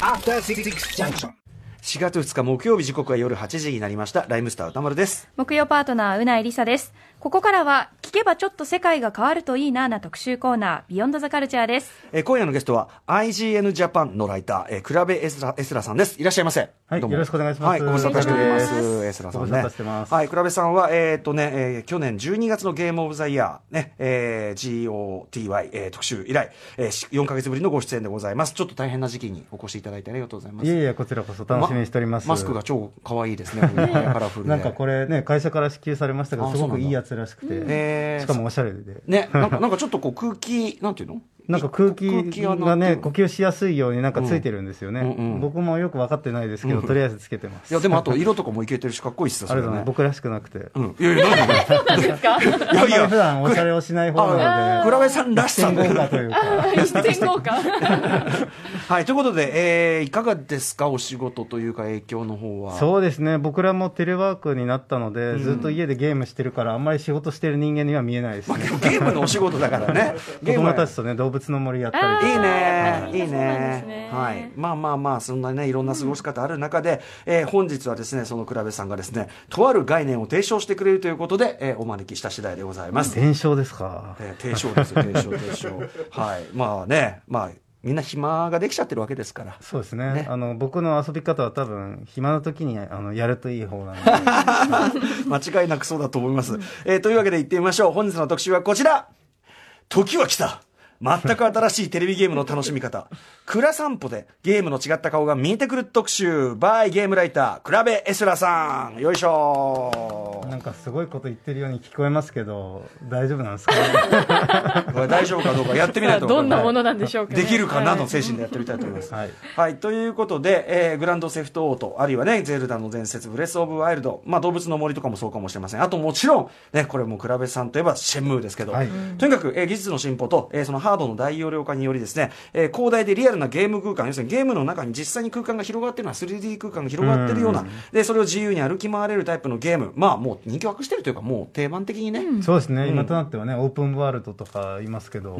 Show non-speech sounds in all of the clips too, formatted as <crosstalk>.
After Six Junction. 4月2日木曜日時刻は夜8時になりました。ライムスター歌丸です。木曜パートナーうないりさですここからは聞けばちょっと世界が変わるといいなな特集コーナービヨンドザカルチャーです、えー、今夜のゲストは IGN ジャパンのライター、えー、クラベエスラエスラさんですいらっしゃいませはい、よろしくお願いします。はい、ご無沙汰しております。エスラさんね。はい、クラベさんは、えっ、ー、とね、えー、去年12月のゲームオブザイヤー、ね、えー、GOTY、えー、特集以来、えー、4か月ぶりのご出演でございます。ちょっと大変な時期にお越しいただいてありがとうございます。いえいえ、こちらこそ楽しみにしております。ま、マスクが超可愛いですね。カラフルなんかこれね、会社から支給されましたけど、すごくいいやつらしくて、しかもおしゃれで。ね、なんか、なんかちょっとこう空気、なんていうの？なんか空気がね、呼吸しやすいようになんかついてるんですよね。僕もよく分かってないですけど、とりあえずつけてます。いや、でもあと色とかもいけてるし、かっこいいっすよ、あれだね。僕らしくなくて。うん。いやいや、なんでそうなんですか？いやいや、普段おしゃれをしない方なので。倉部さんらしさ豪華というか。一豪華。<laughs> はい、ということで、えー、いかがですか、お仕事というか影響の方は。そうですね、僕らもテレワークになったので、ずっと家でゲームしてるから、あんまり仕事してる人間には見えないですね。ゲームのお仕事だからね。<laughs> 子供たちとね、動物の森やったりいいね、いいね。はい。まあまあまあ、そんなね、いろんな過ごし方ある中で、えー、本日はですね、その倉部さんがですね、とある概念を提唱してくれるということで、えー、お招きした次第でございます。提唱ですか？えー、提唱ですよ、提唱、提唱。<laughs> はい。まあね、まあ、みんな暇ができちゃってるわけですから。そうですね。ねあの、僕の遊び方は多分、暇な時に、あの、やるといい方なので。<laughs> 間違いなくそうだと思います。えー、というわけで行ってみましょう。本日の特集はこちら時は来た全く新しいテレビゲームの楽しみ方。蔵散歩でゲームの違った顔が見えてくる特集。バイゲームライター、クラベエスラさん。よいしょなんかすごいこと言ってるように聞こえますけど、大丈夫なんですか？ね <laughs> これ大丈夫かどうかやってみないと。どんなものなんでしょうか、ね、できるかなの精神でやってみたいと思います。はい。はい、ということで、えー、グランドセフトオート、あるいはね、ゼルダの伝説、ブレスオブワイルド、まあ動物の森とかもそうかもしれません。あともちろん、ね、これもクラベさんといえばシェンムーですけど、はい、とにかく、えー、技術の進歩と、えー、そのハードの大容量化によりですね、えー、広大でリアルなゲーム空間、要するにゲームの中に実際に空間が広がってるのは 3D 空間が広がってるような、で、それを自由に歩き回れるタイプのゲーム、まあもう人気を博してるというか、もう定番的にね。そうですね、今となってはね、オープンワールドとか言いますけど、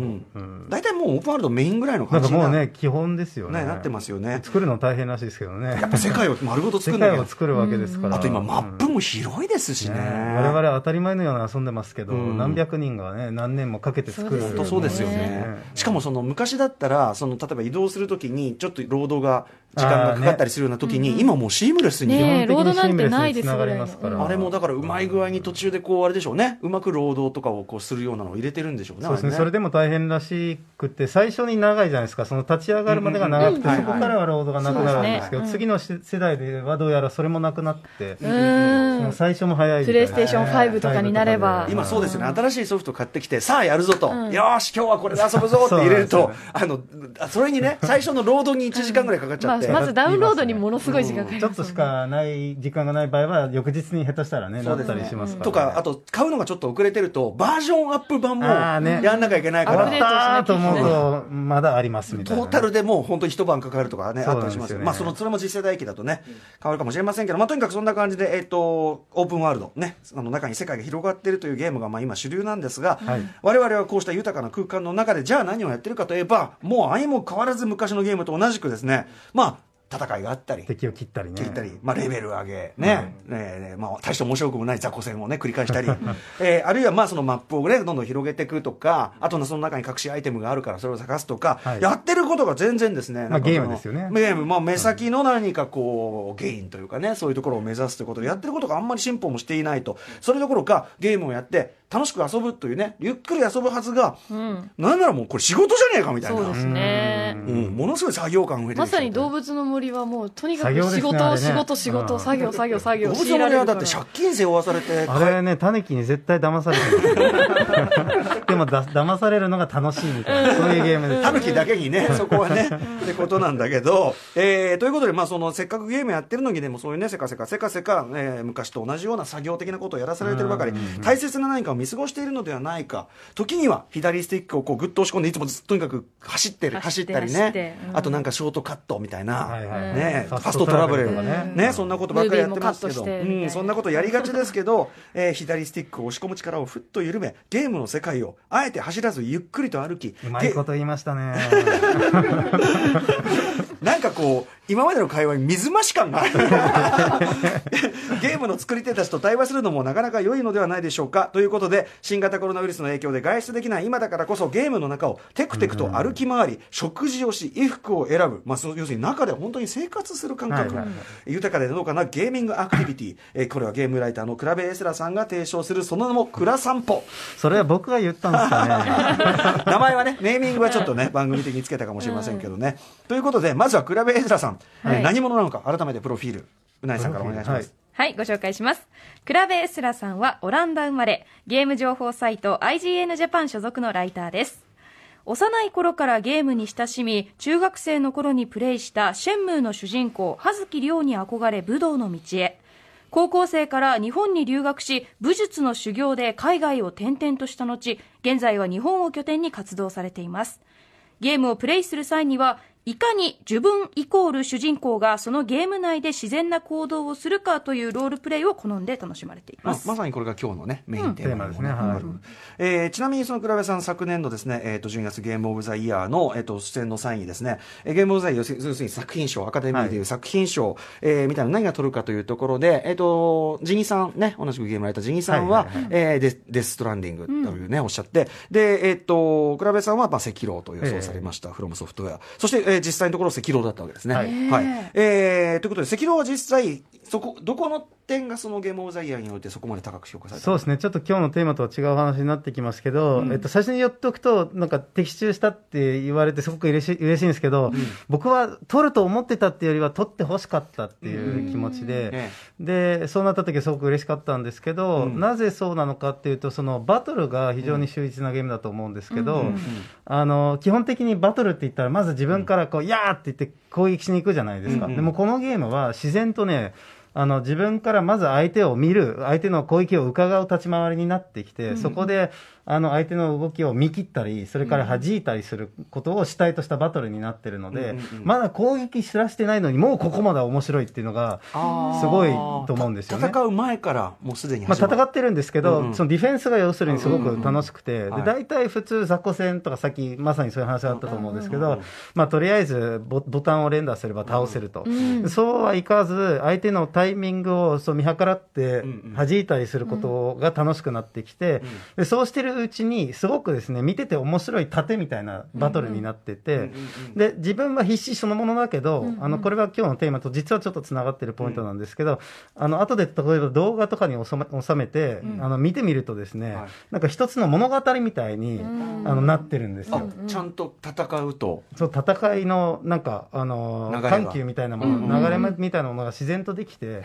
大体もうオープンワールドメインぐらいの感じなんかもうね、基本ですよね。なってますよね。作るの大変らしいですけどね。やっぱ世界を丸ごと作る世界を作るわけですから。あと今、マップも広いですしね。我々当たり前のように遊んでますけど、何百人がね、何年もかけて作る。本当そうですよね。しかもその昔だったら、その例えば移動するときに、ちょっと労働が時間がかかったりするような時に、今もうシームレスに。ねロードなんてないですから。あれもだからうまい具合に途中でこう、あれでしょうね。うまく労働とかをこうするようなのを入れてるんでしょうね。そうですね。それでも大変らしくて、最初に長いじゃないですか。その立ち上がるまでが長くて、そこからは労働がなくなるんですけど、次の世代ではどうやらそれもなくなって、その最初も早い。プレイステーション5とかになれば。今そうですよね。新しいソフト買ってきて、さあやるぞと。よし、今日はこれで遊ぶぞって入れると、あの、それにね、最初の労働に1時間ぐらいかかっちゃって。まずダウンロードにものすごい時間かかります、ちょっとしかない時間がない場合は翌日に下手したらねなったりしますから、とかあと買うのがちょっと遅れてるとバージョンアップ版もやんなきゃいけないから、ね、あと思うとまだありますみたいな、トータルでもう本当に一晩かかるとかねあったりしますまあそのそれも実世代機だとね変わるかもしれませんけどまあとにかくそんな感じでえっ、ー、とオープンワールドねあの中に世界が広がっているというゲームがまあ今主流なんですが、はい、我々はこうした豊かな空間の中でじゃあ何をやってるかといえばもう相も変わらず昔のゲームと同じくですねまあ戦いがあったり。敵を切ったりね。切ったり、まあ、レベル上げ。ね、うん、ね。まあ、大して面白くもない雑魚戦をね繰り返したり、<laughs> えー、あるいはまあそのマップをねどんどん広げていくとかあとその中に隠しアイテムがあるからそれを探すとか、はい、やってることが全然ですね、まあ、ゲームですよね。ゲーム、まあ、目先の何かこうゲインというかねそういうところを目指すということでやってることがあんまり進歩もしていないと。それどころかゲームをやって楽しく遊ぶというねゆっくり遊ぶはずが、うん、なんならもうこれ仕事じゃねえかみたいな。そうですね、うん、ものすごい作業感増えてまさに動物の森はもうとにかく仕事、ね、仕事仕事、うん、作業作業作業動物の森はだって借金背負わされてあれねタヌキに絶対騙されてる。<laughs> でもだ騙されるのが楽しいみたいな、そういうゲームです。タヌキだけにねそこはねってことなんだけど、えー、ということでまあそのせっかくゲームやってるのにでもそういうねせかせかせかせか、えー、昔と同じような作業的なことをやらされてるばかり。大切な何かを見過ごしているのではないか。時には左スティックをこうグッと押し込んでいつもとにかく走ってる走ったりね、うん、あとなんかショートカットみたいな、はいはい、ね、ファストトラブルね。ね。そんなことばっかりやってますけど、うん、そんなことやりがちですけど、えー、左スティックを押し込む力をふっと緩めゲームの世界をあえて走らずゆっくりと歩きうまいこと言いましたね <laughs> <laughs> こう今までの会話に水増し感がある。<laughs> ゲームの作り手たちと対話するのもなかなか良いのではないでしょうか。ということで新型コロナウイルスの影響で外出できない今だからこそゲームの中をテクテクと歩き回り、食事をし衣服を選ぶ、まあ、その要するに中で本当に生活する感覚、はいはい。はい豊かでのどかなゲーミングアクティビティ、えーこれはゲームライターのクラベエスラさんが提唱するその名もクラ散歩。それは僕が言ったんですかね。<laughs> 名前はね、ネーミングはちょっとね、番組的につけたかもしれませんけどね。ということで、まずはクラベエズラさん、えーはい何者なのか、改めてプロフィール、うなえさんからお願いします。はい、ご紹介します。クラベエスラさんはオランダ生まれ、ゲーム情報サイト IGN ジャパン所属のライターです。幼い頃からゲームに親しみ、中学生の頃にプレイしたシェンムーの主人公、葉月亮に憧れ武道の道へ。高校生から日本に留学し、武術の修行で海外を転々とした後、現在は日本を拠点に活動されています。ゲームをプレイする際には、いかに自分イコール主人公がそのゲーム内で自然な行動をするかというロールプレイを好んで楽しまれていまます。まさにこれが今日のね、メインテーマですね。はい。えーちなみにそのクラベさん昨年度ですね、えっ、と、12月ゲームオブザイヤーの、えっ、と、出演の際にですね、えーゲームオブザイヤー、要するに作品賞、アカデミーでいう作品賞、えーみたいな何が取るかというところで、えっ、と、ジニさんね、同じくゲームライタージニさんは、はいはいはいえーデデストランディングというね、おっしゃって、で、えっ、と、クラベさんは、まあ、赤狼と予想されました、フロムソフトウェア。そして、えー実際のところ赤狼だったわけですね。は。はいいえーということで、赤狼は実際、そこ、どこの点がそのゲームオブザイヤーにおいてそこまで高く評価された。そうですね、ちょっと今日のテーマとは違う話になってきますけど、うん。えっと、最初に言っとくと、なんか的中したって言われて、すごく嬉し <laughs> い嬉しいんですけど、僕は取ると思ってたっていうよりは、取ってほしかったっていう気持ちで、えでそうなった時はすごく嬉しかったんですけど、うん。なぜそうなのかっていうと、そのバトルが非常に秀逸なゲームだと思うんですけど、うん。うん。あの基本的にバトルって言ったら、まず自分からこう、やーって言って攻撃しに行くじゃないですか、うんうん。でもこのゲームは自然とね、あの自分からまず相手を見る、相手の攻撃を伺う立ち回りになってきて、そこであの相手の動きを見切ったり、それから弾いたりすることを主体としたバトルになってるので、まだ攻撃すらしてないのに、もうここまで面白いっていうのが、すごいと思うんですよね。戦う前からもうすでにまあ、戦ってるんですけど、うんうん。そのディフェンスが要するにすごく楽しくて、大体普通、雑魚戦とか、さっきまさにそういう話があったと思うんですけど、まあ、とりあえずボボタンを連打すれば倒せると、うんそうはいかず、相手のタイミングをそう見計らって弾いたりすることが楽しくなってきて、でそうしてるうちに、すごくですね見てて面白い盾みたいなバトルになってて、うんうんうんで自分は必死そのものだけど、うんうん。あのこれは今日のテーマと実はちょっとつながってるポイントなんですけど、あの後で例えば動画とかに収め収めて、うん。あの見てみるとですね、はい。なんか一つの物語みたいに、うん。あのなってるんですあよ。ちゃんと戦うと。そう戦いのなんかあの緩急みたいなもの、うんうん流れみたいなものが自然とできて、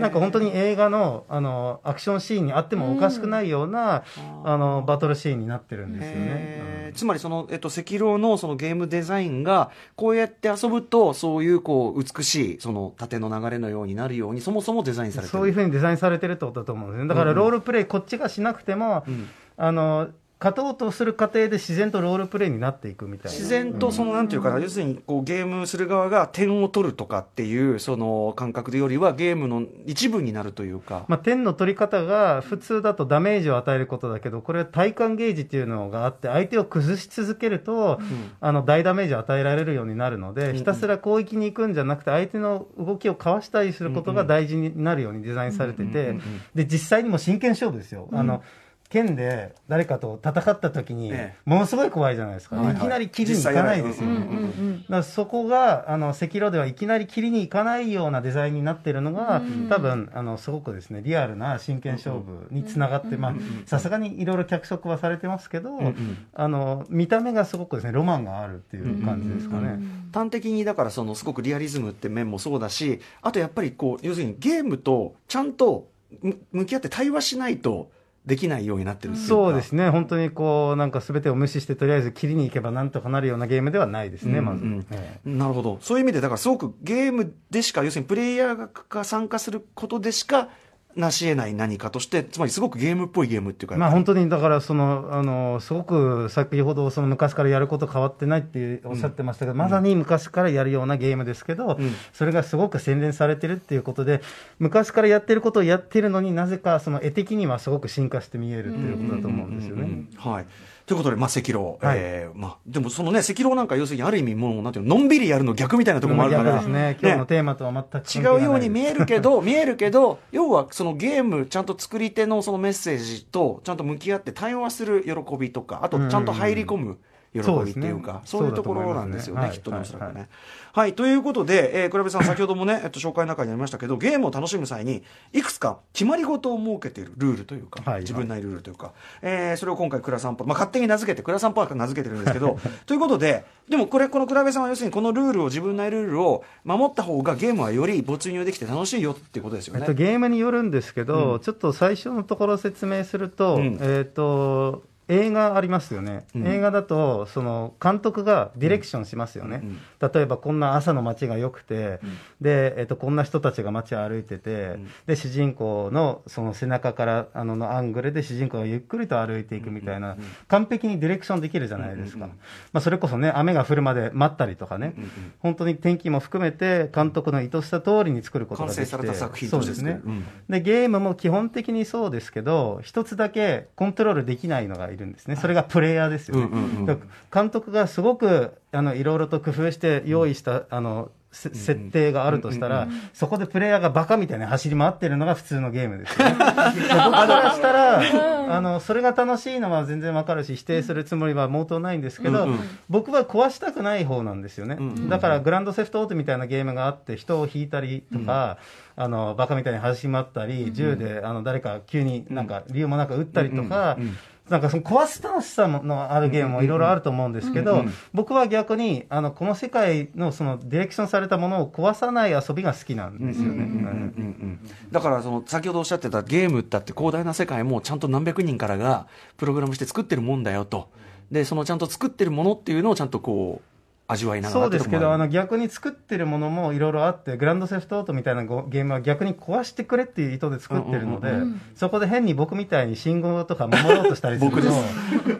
なんか本当に映画のあのアクションシーンにあってもおかしくないような、あのバトルシーンになってるんですよね。つまりその、えっと、赤狼のそのゲームデザインがこうやって遊ぶとそういうこう美しいその縦の流れのようになるようにそもそもデザインされてるそういうふうにデザインされてるってことだと思うんですね。だからロールプレイ、こっちがしなくても、うんあの、勝とうとする過程で自然とロールプレイになっていくみたいな。自然とそのなんていうかな、要するにこうゲームする側が点を取るとかっていうその感覚でよりはゲームの一部になるというか、まあ、点の取り方が普通だとダメージを与えることだけど、これは体感ゲージっていうのがあって、相手を崩し続けると、あの大ダメージを与えられるようになるので、ん。ひたすら攻撃に行くんじゃなくて、相手の動きをかわしたりすることが大事になるようにデザインされててうん。うん。うん。うん、で実際にも真剣勝負ですよ。あの剣で誰かと戦った時にええ、ものすごい怖いじゃないですか。はいはい。いきなり切りに行かないですよね。うんうんうん。だからそこがあの赤色ではいきなり切りに行かないようなデザインになってるのが、うん多分あのすごくですねリアルな真剣勝負につながって、まあさすがにいろいろ脚色はされてますけど、んうん。あの見た目がすごくですねロマンがあるっていう感じですかね。端的にだからそのすごくリアリズムって面もそうだしあとやっぱりこう要するにゲームとちゃんとむ向き合って対話しないとできないようになってるっていうか。そうですね、本当にこう、なんかすべてを無視して、とりあえず切りに行けばなんとかなるようなゲームではないですね、まず。うんうん。ええ。なるほど。そういう意味でだからすごくゲームでしか要するにプレイヤーが参加することでしか成し得ない何かとしてつまりすごくゲームっぽいゲームっていうかまあ、本当にだからそのあの、すごく先ほどその昔からやること変わってないっておっしゃってましたけど、まさに昔からやるようなゲームですけど、うん。それがすごく洗練されてるっていうことで、昔からやってることをやってるのになぜかその絵的にはすごく進化して見えるっていうことだと思うんですよね。はい、ということで、まあ、赤狼、はい。えーまあ、でもそのね、赤狼なんか要するにある意味もう、なんていうの、のんびりやるの逆みたいなところもあるから、逆ですね。今日のテーマとは全く違うように見えるけど、見えるけど、要はそのゲーム、ちゃんと作り手のそのメッセージと、ちゃんと向き合って対話する喜びとか、あとちゃんと入り込む。喜びっていうか、そうういうところなんですよね、そうだきっとね、おと思いますね。そらくね。はい、ということで、えー、倉部さん、先ほどもね、えっと、紹介の中にありましたけど、ゲームを楽しむ際に、いくつか決まり事を設けているルールというか、はい自分なりルールというか、えーそれを今回、倉散歩、まあ、勝手に名付けて、倉散歩は名付けてるんですけど、<laughs> ということで、でもこれ、この倉部さんは要するに、このルールを、自分なりルールを守った方が、ゲームはより没入できて楽しいよっていうことですよね。えっと、ゲームによるんですけど、ちょっと最初のところ説明すると、うん。えっと映画ありますよね、うん。映画だとその監督がディレクションしますよね、例えばこんな朝の街が良くて、でえっとこんな人たちが街を歩いてて、ん。で主人公のその背中からあののアングルで主人公がゆっくりと歩いていくみたいな、完璧にディレクションできるじゃないですか、うん。うん。まあ、それこそね雨が降るまで待ったりとかね、うん。うん。本当に天気も含めて監督の意図した通りに作ることが完できて。成された作品そうですね、うん。でゲームも基本的にそうですけど一つだけコントロールできないのがいるんですね。それがプレイヤーですよね、うんうんうん。だから監督がすごくあのいろいろと工夫して用意した、あのせ設定があるとしたら、そこでプレイヤーがバカみたいに走り回ってるのが普通のゲームですよね。<laughs> で僕からしたら、あの、それが楽しいのは全然わかるし、否定するつもりは毛頭ないんですけど、うんうん。僕は壊したくない方なんですよね。うんうん。だから、グランドセフトオートみたいなゲームがあって、人を引いたりとか、あの、バカみたいに走り回ったり、銃で、あの、誰か急になんか理由もなく撃ったりとか、うんうんなんかその壊す楽しさのあるゲームもいろいろあると思うんですけど、僕は逆にあのこの世界のそのディレクションされたものを壊さない遊びが好きなんですよね。だからその先ほどおっしゃってたゲームだって広大な世界もちゃんと何百人からがプログラムして作ってるもんだよと。でそのちゃんと作ってるものっていうのをちゃんとこう味わいながらそうですけど、あのの逆に作ってるものもいろいろあって、グランドセフトオートみたいなゴゲームは逆に壊してくれっていう意図で作ってるのでそこで変に僕みたいに信号とか守ろうとしたりすると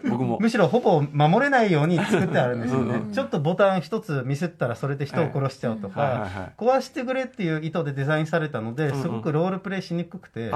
僕も。むしろほぼ守れないように作ってあるんですよね。うんう。ちょっとボタン一つミスったらそれで人を殺しちゃうとかはい、壊してくれっていう意図でデザインされたので、すごくロールプレイしにくくて、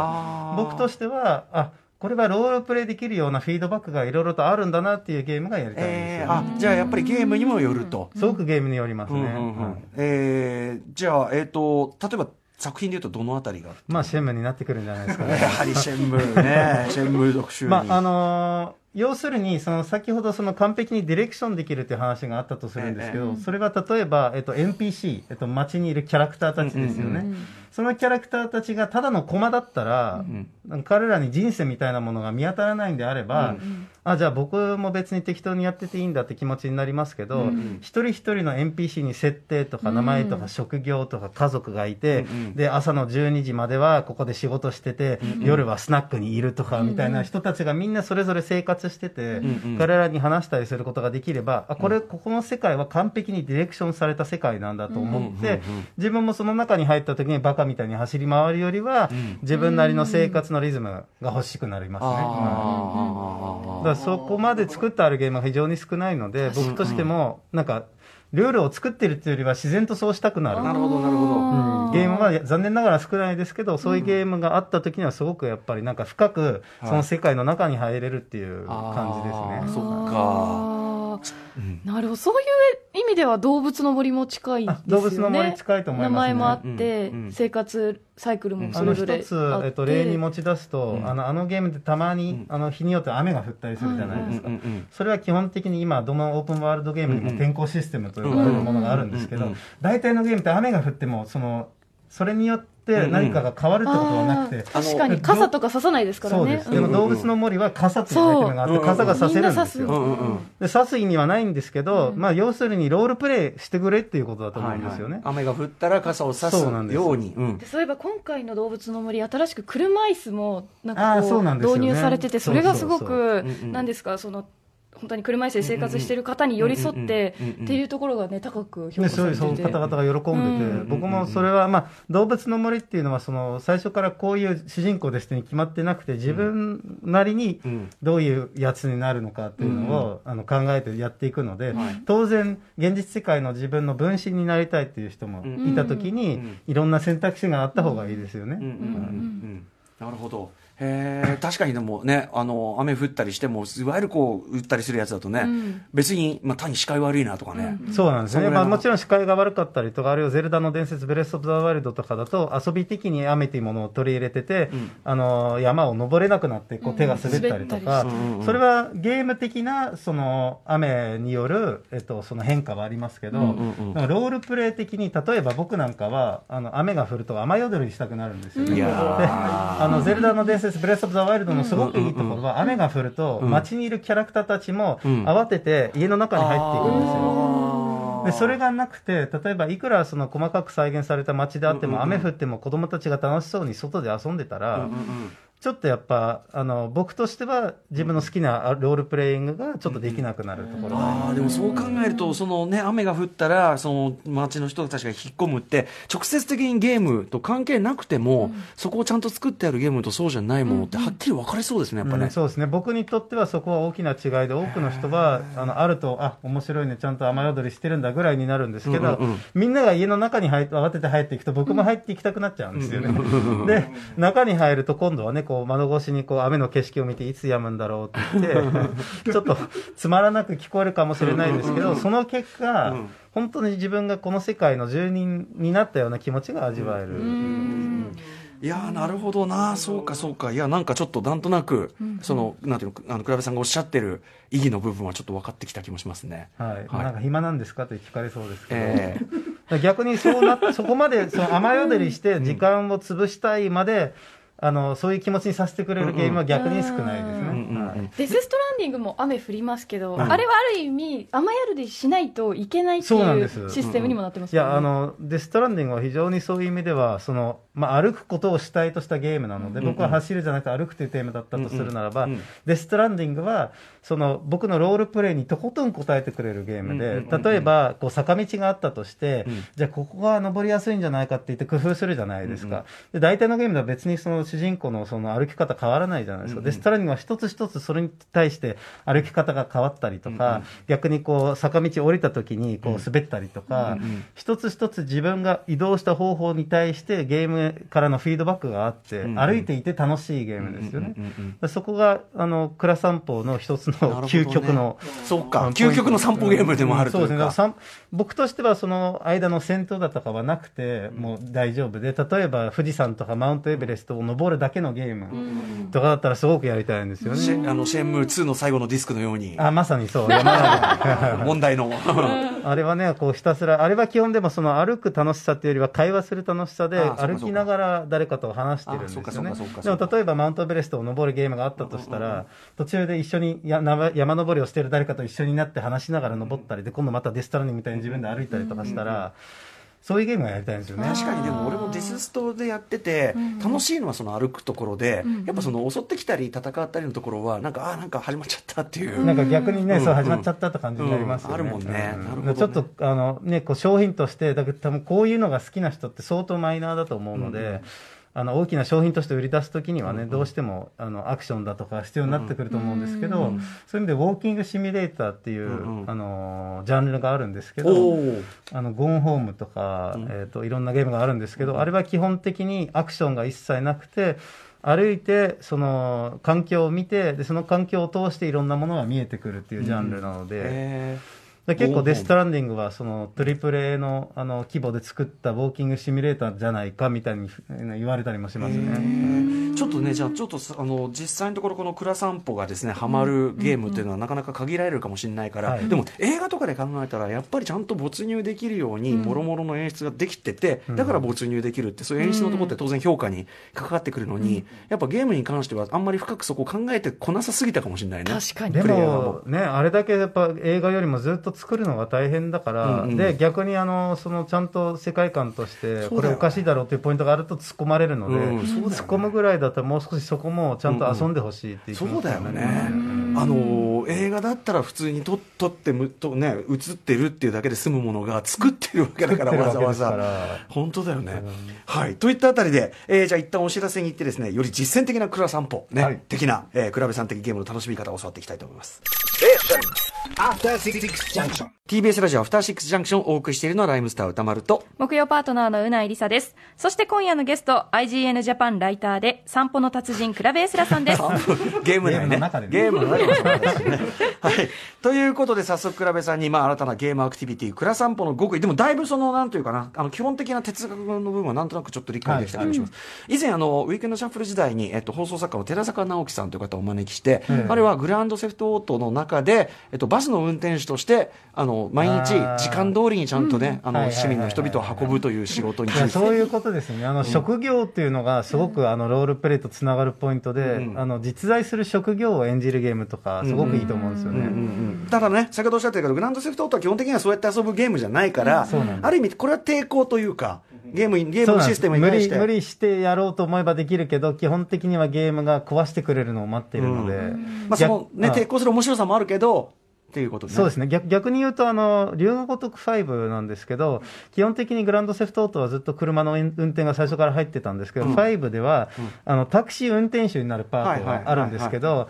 僕としては、あ、これはロールプレイできるようなフィードバックがいろいろとあるんだなっていうゲームがやりたいんですえー、よ、ね。あじゃあやっぱりゲームにもよると、すごくゲームによりますね。うんうんうん。はい。えーじゃあえっ、と例えば作品でいうとどのあたりが？まあ、シェンムになってくるんじゃないですかね。<laughs> やはりシェンムーね。シェンムー特集に、まああのー要するにその先ほどその完璧にディレクションできるっていう話があったとするんですけど、ええそれは例えば、えっと、NPC、えっと、街にいるキャラクターたちですよね、うんそのキャラクターたちがただの駒だったら、彼らに人生みたいなものが見当たらないんであれば、うん。あじゃあ僕も別に適当にやってていいんだって気持ちになりますけど、うん。うん一人一人の NPC に設定とか名前とか職業とか家族がいて、うんうん。で朝の12時まではここで仕事してて、夜はスナックにいるとかみたいな人たちがみんなそれぞれ生活してて、うんうん。彼らに話したりすることができればあこれ、ここの世界は完璧にディレクションされた世界なんだと思って、うんうんうん。自分もその中に入った時にバカみたいに走り回るよりは、ん。自分なりの生活のリズムが欲しくなりますね。うんあだからそこまで作ってあるゲームが非常に少ないので、僕としても、なんか、ルールを作ってるっていうよりは自然とそうしたくなる。なるほどなるほど。うん。ゲームは残念ながら少ないですけど、そういうゲームがあった時にはすごくやっぱりなんか深く、はい。その世界の中に入れるっていう感じですね。そっか。あー。なるほど。そういう意味では動物の森も近いですよね。あ動物の森近いと思いますね。名前もあって、うんうん。生活サイクルもあのそれぞれ一つあっ、てえっと、例に持ち出すと、うん。あのあのゲームってたまに、あの日によって雨が降ったりするじゃないですか、うんうんうんそれは基本的に今どのオープンワールドゲームにも天候システムと呼ばれるものがあるんですけど大体のゲームって雨が降ってもそのそれによって何かが変わるってことはなくて、あー確かに傘とかささないですからね。そうです、でも動物の森は傘というアイテムがあって傘がさせるんですよ、うんうんうん。で刺す意味はないんですけど、まあ要するにロールプレイしてくれっていうことだと思うんですよね、はいはい。雨が降ったら傘を差すそうなんです。ように。うん。でそういえば今回の動物の森新しく車椅子もなんかこそうなんですよね。導入されててそれがすごそうくうんう。んなんですかその本当に車椅子で生活している方に寄り添ってうんうんうんうんっていうところがね高く評ね、価さそういうそうれてて方々が喜んでて、うん僕もそれは、まあ、動物の森っていうのはその最初からこういう主人公ですって決まってなくて自分なりにうんどういうやつになるのかっていうのを、あの考えてやっていくので、はい当然現実世界の自分の分身になりたいっていう人もいた時に、うんいろんな選択肢があった方がいいですよね。うんうんうんうんなるほどへえ確かにでもねあの雨降ったりしてもいわゆるこう打ったりするやつだとね、うん。別に、まあ、単に視界悪いなとかね、そうなんですね、まあ、もちろん視界が悪かったりとか、あるいはゼルダの伝説、ブレス・オブ・ザ・ワイルドとかだと、遊び的に雨というものを取り入れてて、うん。あの山を登れなくなってこう手が滑ったりとか、それはゲーム的なその雨による、えっと、その変化はありますけど、うんうんうん。なんかロールプレイ的に、例えば僕なんかは、あの雨が降ると雨宿りしたくなるんですよね。いやー。であのゼルダの伝説、ブレス・オブ・ザ・ワイルドのすごくいいところは、雨が降ると、うん。街にいるキャラクターたちもうん。慌てて家の中に入っていくんですよ。でそれがなくて、例えばいくらその細かく再現された街であっても、うんうんうん。雨降っても子供たちが楽しそうに外で遊んでたら、うんうんうんちょっとやっぱあの僕としては自分の好きなロールプレイングがちょっとできなくなるところ。がありますあーでもそう考えると、そのね、雨が降ったら、その街の人たちが引っ込むって、直接的にゲームと関係なくても、そこをちゃんと作ってあるゲームとそうじゃないものって、はっきり分かれそうですね、やっぱね。うんそうですね。僕にとってはそこは大きな違いで多くの人はあのあるとあ面白いねちゃんと雨宿りしてるんだぐらいになるんですけど、うんうんうん。みんなが家の中に入って慌てて入っていくと僕も入っていきたくなっちゃうんですよね、で中に入ると今度はねこう窓越しにこう雨の景色を見ていつ止むんだろうって言って <laughs> ちょっとつまらなく聞こえるかもしれないんですけどその結果、うん。本当に自分がこの世界の住人になったような気持ちが味わえる。いやーなるほどな、そうかそうか、いや、なんかちょっとなんとなく、その、なんていうの、あの、倉部さんがおっしゃってる意義の部分はちょっと分かってきた気もしますね。はい、はい。なんか暇なんですかって聞かれそうですけど、ええ。逆にそうなそこまでその雨宿りして時間を潰したいまで、あのそういう気持ちにさせてくれるゲームは逆に少ないですね。うんうんうんはい。デス・ストランディングも雨降りますけど、うん。あれはある意味雨宿りしないといけないっていそうシステムにもなってますいやあのデストランディングは非常にそういう意味ではその、まあ、歩くことを主体としたゲームなので、僕は走るじゃなくて歩くというテーマだったとするならば、デストランディングはその僕のロールプレイにとことん答えてくれるゲームで、例えばこう坂道があったとして、うん。じゃあここが登りやすいんじゃないかって言って工夫するじゃないですか、で大体のゲームでは別にその主人公のその歩き方変わらないじゃないですか、デストランディングは一つ一つそれに対して歩き方が変わったりとか、逆にこう坂道降りた時にこう滑ったりとか、一つ一つ自分が移動した方法に対してゲームからのフィードバックがあって、うんうん。歩いていて楽しいゲームですよね。うんうんうんうんそこがあの倉散歩の一つの究極の、そうか。究極の散歩ゲームでもあるというか。そうですね。僕としてはその間の戦闘だとかはなくてもう大丈夫。で例えば富士山とかマウントエベレストを登るだけのゲームとかだったらすごくやりたいんですよシね。ェあのシェンムー2の最後のディスクのように。あまさにそう。山 <laughs> 問題の。<laughs> あれはね、こうひたすら、あれは基本でもその歩く楽しさっていうよりは会話する楽しさで、歩きながら誰かと話してるんですよね。でも例えばマウントエベレストを登るゲームがあったとしたら、途中で一緒にや山山登りをしてる誰かと一緒になって話しながら登ったりで、今度またデストラニみたいに自分で歩いたりとかしたら、そういうゲームがやりたいんですよね。確かにでも俺もディスストでやってて楽しいのはその歩くところでやっぱその襲ってきたり戦ったりのところはなんかあーなんか始まっちゃったっていう。なんか逆にね、うん。そう始まっちゃったって感じになりますよね。うん。あるもんね。うなるほどね。ちょっと、あの、ね、こう商品として、だけど多分こういうのが好きな人って相当マイナーだと思うので、あの大きな商品として売り出すときにはね、どうしてもあのアクションだとか必要になってくると思うんですけど、そういう意味でウォーキングシミュレーターっていう、うんうん。あのジャンルがあるんですけおど、ー。あのゴーンホームとか、えー、といろんなゲームがあるんですけど、あれは基本的にアクションが一切なくて歩いてその環境を見てでその環境を通していろんなものが見えてくるっていうジャンルなので結構デストランディングはそのトリプル A のあの規模で作ったウォーキングシミュレーターじゃないかみたいに言われたりもしますね。ー。ちょっとねじゃあちょっとさあの実際のところこの「蔵散歩」がですねハマるゲームっていうのはなかなか限られるかもしれないから、はい。でも映画とかで考えたらやっぱりちゃんと没入できるようにもろもろの演出ができてて、だから没入できるってそういう演出のところって当然評価に関わってくるのに、やっぱゲームに関してはあんまり深くそこを考えてこなさすぎたかもしれないね。確かに。でもね、あれだけやっぱ映画よりもずっと作るのが大変だから、うんうん。で逆にあのそのちゃんと世界観として、これおかしいだろうっていうポイントがあると突っ込まれるので、うんね。突っ込むぐらいだったらもう少しそこもちゃんと遊んでほしいっていう気持ちそうだよね、うん。あの映画だったら普通に撮撮ってむと、ね、映ってるっていうだけで済むものが作ってるわけだから、わざわざ。本当だよね。はい。といったあたりで、えーじゃあ一旦お知らせに行ってですね、より実践的な蔵散歩、ね、はい。的な、えー、倉部さん的ゲームの楽しみ方を教わっていきたいと思います。Junction. TBS ラジオアフターシックスジャンクションをお送りしているのはライムスター歌丸と木曜パートナーのうないりさです。そして今夜のゲスト、IGN ジャパンライターで、散歩の達人、クラベエスラさんです。ゲーム内ねゲームの中でね。ゲームの中でね。はい。ということで早速クラベさんにまあ新たなゲームアクティビティクラ散歩の極意。でもだいぶそのなんというかなあの基本的な哲学の部分はなんとなくちょっと理解できた気がします、以前あのウィークエンドシャッフル時代に、えっと、放送作家の寺坂直樹さんという方をお招きして、彼はグランドセフトオートの中で、えっと、バスの運転手としてあの毎日時間通りにちゃんとね、あの市民の人々を運ぶという仕事に。ついていやそういうことですね、あの職業っていうのが、すごくあのロールプレイとつながるポイントで、うん。あの実在する職業を演じるゲームとか、すごくいいと思うんですよね。ただね、先ほどおっしゃったけど、グランドセフトオートは基本的にはそうやって遊ぶゲームじゃないから、ある意味、これは抵抗というか、ゲームにゲームのシステムに無対して。理無理してやろうと思えばできるけど、基本的にはゲームが壊してくれるのを待っているので、まあ、そのね、逆抵抗する面白さもあるけど、っていうことね。そうですね。逆逆に言うと、あの龍が如く5なんですけど、基本的にグランドセフトオートはずっと車の運運転が最初から入ってたんですけど、5では、あのタクシー運転手になるパートがあるんですけど、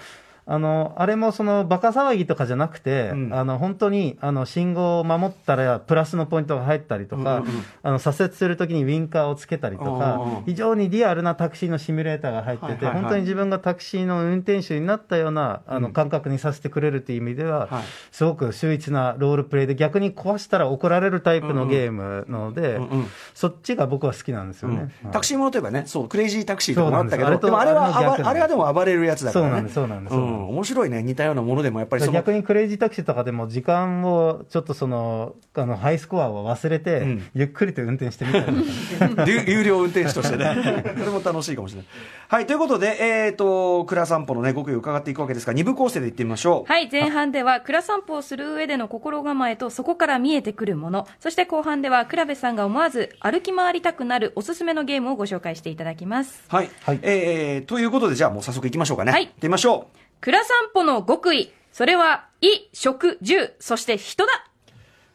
あのあれもそのバカ騒ぎとかじゃなくて、うん。あの本当にあの信号を守ったらプラスのポイントが入ったりとか、うんうんうん。あの左折するときにウィンカーをつけたりとうんうんかうん、非常にリアルなタクシーのシミュレーターが入ってて、はいはいはい。本当に自分がタクシーの運転手になったようなあの感覚にさせてくれるという意味では、はい。すごく秀逸なロールプレイで、逆に壊したら怒られるタイプのゲームなので、うんうん。そっちが僕は好きなんですよね。うんタクシーものといえばね、そう、クレイジータクシーとかもあったけど、です。でもあれはあれはでも暴れるやつだからね。そうなんですそうなんです面白いね。似たようなものでも、やっぱりその、逆にクレイジータクシーとかでも時間をちょっとそのあのハイスコアを忘れて、うんゆっくりと運転してみたり有有料運転手としてね。<laughs> それも楽しいかもしれない。はい、ということで、えっ、と、倉散歩のね、極意を伺っていくわけですが、二部構成でいってみましょう。はい、前半では、蔵散歩をする上での心構えと、そこから見えてくるもの。そして後半では、倉部さんが思わず歩き回りたくなるおすすめのゲームをご紹介していただきます。はい。はいえー、ということで、じゃあもう早速行きましょうかね。はい行ってみましょう。蔵散歩の極意。それは、衣、食、住、そして人だ。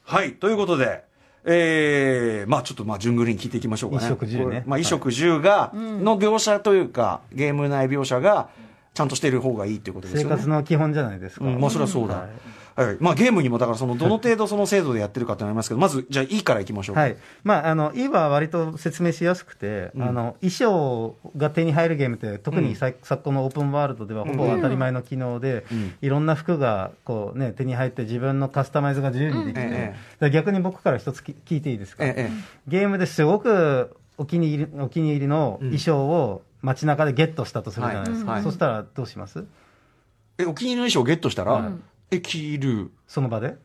はい、ということで、えー、まあちょっとまあ順繰りに聞いていきましょうかね。衣食住ねまあ衣食住が、の描写というか、ゲーム内描写が、ちゃんとしている方がいいっていうことです生よね。活の基本じゃないですか。うん、まあそれはそうだ。はいはい。まあゲームにもだからその、どの程度その精度でやってるかってなりますけど、まず、じゃあいいからいきましょうか。はい。まあ、あの、いいは割と説明しやすくて、うん。あの、衣装が手に入るゲームって、特にさ、昨今のオープンワールドではほぼ当たり前の機能で、うん。いろんな服が、こうね、手に入って自分のカスタマイズが自由にできて、逆に僕から一つき聞いていいですか、えええゲームですごくお気に入り、お気に入りの衣装を街中でゲットしたとするじゃないですか。はい。はい。そしたらどうします？え、お気に入りの衣装をゲットしたら、はいえ、着る。その場で？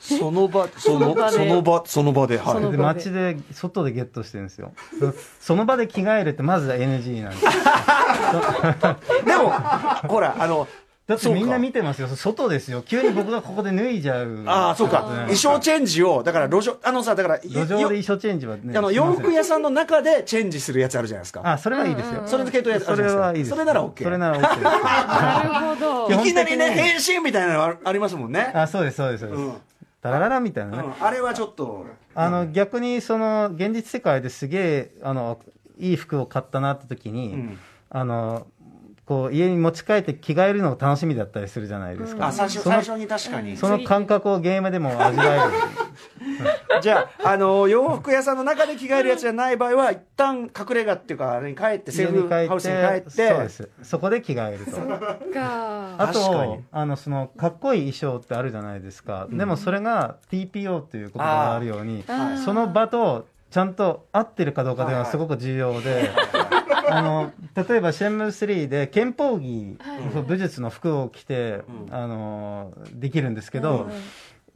その場、<laughs> その、その場、その場で、はい。で街で、外でゲットしてるんですよ。そその場で着替えるってまず NG なんですよ。<laughs> でも、ほら、あの、だってみんな見てますよ。外ですよ。急に僕がここで脱いじゃう。<laughs> ああ、そうか。ね衣装チェンジを、だから路上、あのさ、だから、路上で衣装チェンジはね。あの、洋服屋さんの中でチェンジするやつあるじゃないですか。あ、それはいいですよ。それの系統やつあそれはいいです。それなら OK それなら OK です。なるほど <laughs> いきなりね、変身みたいなのあありますもんね。あ、そうです、そうです、そうですうん。タラララみたいなね。うんあれはちょっと、あの、逆にその、現実世界ですげえ、あの、いい服を買ったなって時に、うんあの、こう、家に持ち帰って着替えるのが楽しみだったりするじゃないですか。あ、最初、その最初に確かに。その感覚をゲームでも味わえる。じゃあ、あの、洋服屋さんの中で着替えるやつじゃない場合は、一旦隠れ家っていうか、あれに帰って、セーフハウスに帰って、そうです。そこで着替えると。かあ確かにと、あの、その、かっこいい衣装ってあるじゃないですか。でもそれが TPO っていうことがあるようにその場とちゃんと合ってるかどうかというのはすごく重要で、あの、例えばシェンムー3で憲法着、武術の服を着て、あの、できるんですけど、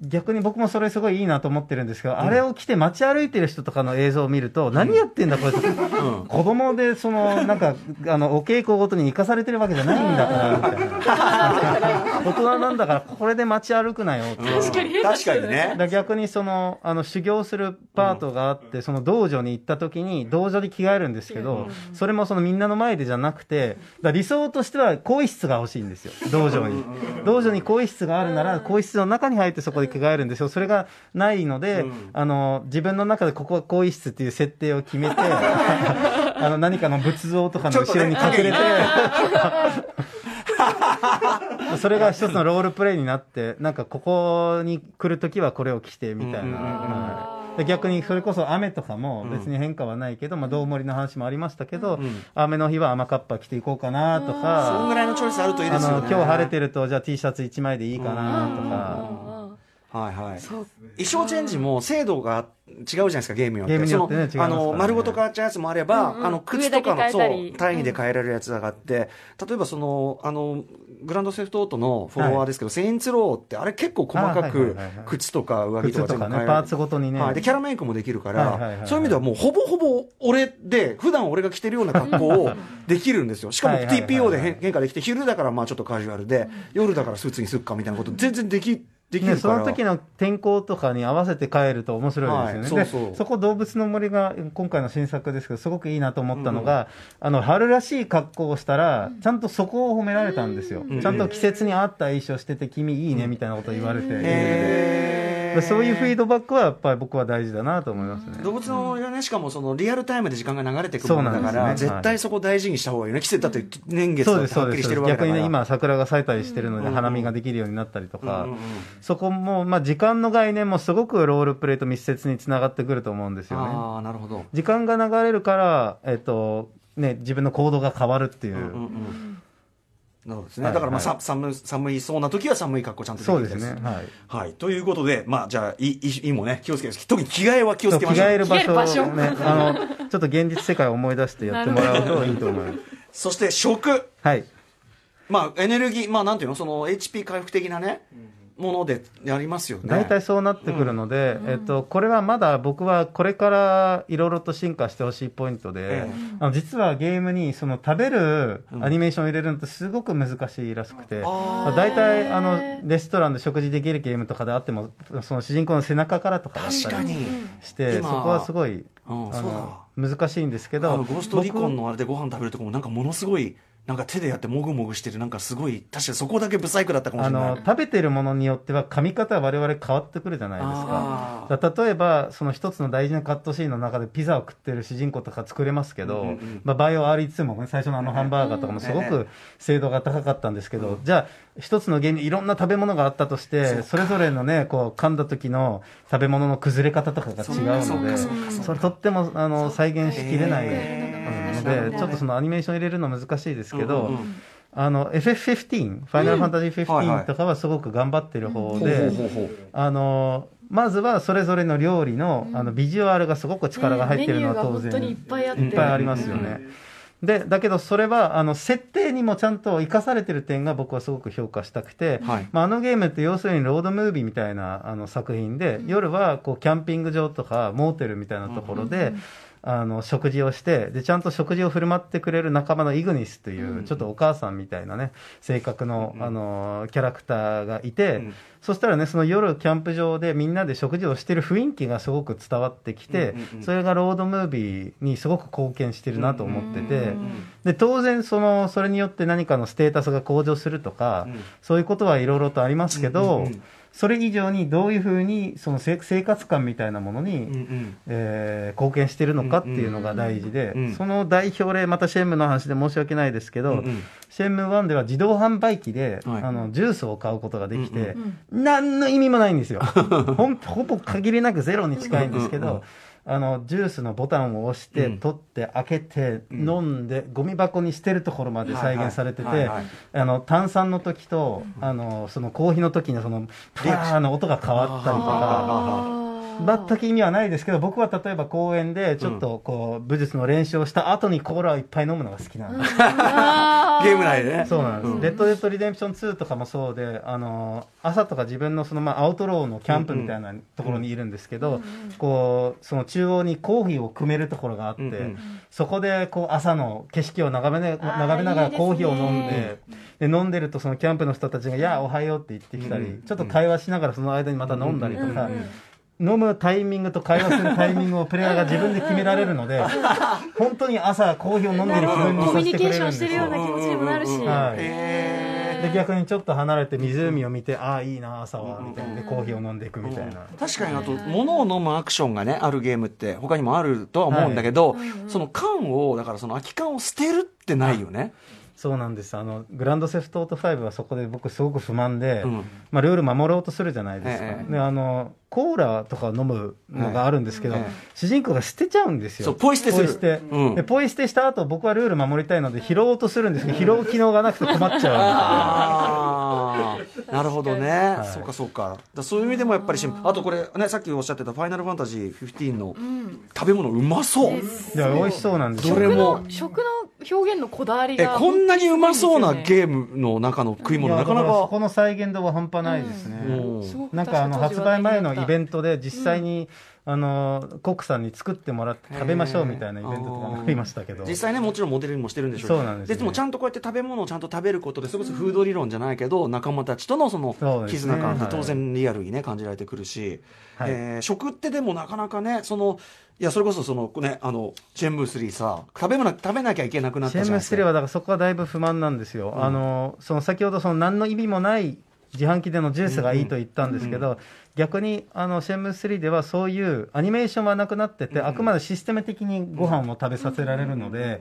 逆に僕もそれすごいいいなと思ってるんですけど、あれを着て街歩いてる人とかの映像を見ると、何やってんだこれって、子供でその、なんか、あの、お稽古ごとに生かされてるわけじゃないんだから、みたいな。<laughs> 大人なんだから、これで街歩くなよって。確かに確かにだね逆にその、あの、修行するパートがあって、その道場に行った時に、道場で着替えるんですけど、それもそのみんなの前でじゃなくて、理想としては、更衣室が欲しいんですよ、道場に。道場に更衣室があるなら、更衣室の中に入ってそこでるんですよ。それがないので、あの、自分の中でここは更衣室っていう設定を決めて、<laughs> あの、何かの仏像とかの後ろに隠れて、<laughs> それが一つのロールプレイになって、なんかここに来るときはこれを着てみたいな。逆にそれこそ雨とかも別に変化はないけど、まあ、どうもりの話もありましたけど、ん雨の日は雨カッパ着ていこうかなとそんか、ぐらいのチョイスあるといいであすよね。の今日晴れてるとじゃあ T シャツ1枚でいいかなとか、はいはい。衣装チェンジも精度が違うじゃないですかゲームによって。ねあの丸ごと変わっちゃうやつもあれば、うんうん。あの靴とかのそう単位で変えられるやつがあって、例えばそのあのグランドセフトオートのフォロワーですけど、セインツローってあれ結構細かくはいはいはい靴とか上着とか全部変えられパーツごとにね、はい、でキャラメイクもできるから、はいはいはいはい。そういう意味ではもうほぼほぼ俺で普段俺が着てるような格好を <laughs> できるんですよ。しかもはいはいはいはい TPO で変変化できて昼だからまあちょっとカジュアルで夜だからスーツにすっかみたいなこと全然できできるね、から、その時の天候とかに合わせて帰ると面白いですよね、はい。そうそう。でそこ動物の森が今回の新作ですけどすごくいいなと思ったのが、あの春らしい格好をしたらちゃんとそこを褒められたんですよ、ん。ちゃんと季節に合った衣装してて君いいねみたいなこと言われて、へー。でそういうフィードバックはやっぱり僕は大事だなと思いますね。動物のねしかもそのリアルタイムで時間が流れていくものだから、ね。絶対そこ大事にした方がいいよね。季節だって年月だってはっきり。してるわけだから。逆にね、今、桜が咲いたりしてるので、うん花見ができるようになったりとか、うんうんうん。そこも、まあ、時間の概念もすごくロールプレイと密接につながってくると思うんですよね。ああなるほど。時間が流れるから、えっと、ね、自分の行動が変わるっていう。うんうんうんなるほどですね、はいだからまあ、はいさ寒寒いそうな時は寒い格好ちゃんとできるそうですね。はい。はい。ということで、まあ、じゃあ、い、い、いもね、気をつけて、特に着替えは気をつ着けましょう。替える場所着替える場所をね、あの、ちょっと現実世界を思い出してやってもらうといいと思います。そして、食。はい。まあ、エネルギー、まあ、なんていうの、その、HP 回復的なね、ものでやりますよね。大体そうなってくるので、えっと、これはまだ僕はこれからいろいろと進化してほしいポイントで、ええ。あの実はゲームにその食べるアニメーションを入れるのってすごく難しいらしくて、あー。大体あのレストランで食事できるゲームとかであっても、その主人公の背中からとかだったり確かに。して、そ今こはすごい、うんあの難しいんですけあど、の、ゴーストリコンのあれでご飯食べるとこも、なんかものすごい、なんか手でやってもぐもぐしてる、なんかすごい、確かにそこだけブサイクだったかもしあれない。の食べてるものによっては噛み方は我々変わってくるじゃないですか。から例えばその一つの大事なカットシーンの中でピザを食ってる主人公とか作れますけど、うんうんうん。まあ、バイオ R2 も、ね、最初のあのハンバーガーとかもすごく精度が高かったんですけど、じゃあ一つのゲームにいろんな食べ物があったとしてそれぞれのねこう噛んだ時の食べ物の崩れ方とかが違うのでそれとってもあの再現しきれないのでちょっとそのアニメーション入れるの難しいですけど。うんうんあの FF15、ファイナルファンタジーはいはい。15とかはすごく頑張ってる方であのまずはそれぞれの料理のあのビジュアルがすごく力が入ってるのは当然、いっぱいありますよね。でだけどそれはあの設定にもちゃんと生かされてる点が僕はすごく評価したくて、はい。まあ、あのゲームって要するにロードムービーみたいなあの作品で、夜はこうキャンピング場とかモーテルみたいなところで、あの食事をしてでちゃんと食事を振る舞ってくれる仲間のイグニスという、ちょっとお母さんみたいなね性格の、あのキャラクターがいて、うんそしたらねその夜キャンプ場でみんなで食事をしてる雰囲気がすごく伝わってきて、うんうんうん。それがロードムービーにすごく貢献してるなと思ってて、うんで当然そのそれによって何かのステータスが向上するとか、うん。そういうことはいろいろとありますけど、うんうんうんそれ以上にどういうふうにそのせ生活感みたいなものに、うんうん。えー貢献してるのかっていうのが大事で、うんうんその代表例またシェンムの話で申し訳ないですけど、うんうん。シェンム1では自動販売機で、はい。あのジュースを買うことができて、うん何の意味もないんですよ。<laughs> ほんほぼ限りなくゼロに近いんですけど、うんうんうんあのジュースのボタンを押して、うん。取って開けて、飲んでゴミ箱に捨てるところまで再現されてて、炭酸の時と、あのそのコーヒーの時のそのパーの音が変わったりとか。全く意味はないですけど僕は例えば公園でちょっとこう武術の練習をした後にコーラをいっぱい飲むのが好きなんです、あ <laughs> ゲーム内でね。そうなんです、うん。レッド・デッド・リデンプション2とかもそうであの朝とか自分のそのまあアウトローのキャンプみたいなところにいるんですけど、こうその中央にコーヒーを汲めるところがあって、うんうん。そこでこう朝の景色を眺め,、ね、眺めながらコーヒーを飲んでで飲んでるとそのキャンプの人たちが「いやおはよう」って言ってきたり、うん。ちょっと会話しながらその間にまた飲んだりとか。飲むタイミングと会話するタイミングをプレイヤーが自分で決められるので <laughs> 本当に朝コーヒーを飲んでる気分にコミュニさせてくれケーションしるんですよてるような気持ちにもなるし、で逆にちょっと離れて湖を見てああいいな朝はみたいな。でコーヒーを飲んでいくみたいな。確かにあと物を飲むアクションがねあるゲームって他にもあるとは思うんだけど、その缶をだからその空き缶を捨てるってないよね、そうなんです。あのグランドセフトオート5はそこで僕すごく不満で、うん。まあ、ルール守ろうとするじゃないですか、ええ。であのコーラとか飲むのがあるんですけど、ええ主人公が捨てちゃうんですよ。そうポイ捨てする。ポイ捨て、うん。でポイ捨てした後僕はルール守りたいので拾おうとするんですけど拾う機能がなくて困っちゃああ、なるほどね、そうかそうか。だそういう意味でもやっぱりしあとこれねさっきおっしゃってた「ファイナルファンタジー15」の食べ物うまそう。いや美味しそうなんですよ。どれも。食の表現のこだわりえがこんなにうまそうなーゲームの中の食い物なかなか。この再現度は半端ないですね、うん。なんかあの発売前のイベンントで実際に、あのコックさんに作ってもらって食べましょうみたいなイベントとかもありましたけど。実際ねもちろんモデルにもしてるんでしょそうなんですね。でもちゃんとこうやって食べ物をちゃんと食べることでそれこそフード理論じゃないけど、仲間たちとのその絆感ってはい。当然リアルにね感じられてくるし、はい。えー食ってでもなかなかねそのいやそれこそそのねあのシェンムー3さ食べ物食べなきゃいけなくなったじゃないですか。ムステレはだからそこはだいぶ不満なんですよ、あのその先ほどその何の意味もない自販機でのジュースがいいと言ったんですけど、逆にあのシェンムス3ではそういうアニメーションはなくなってて、あくまでシステム的にご飯を食べさせられるので、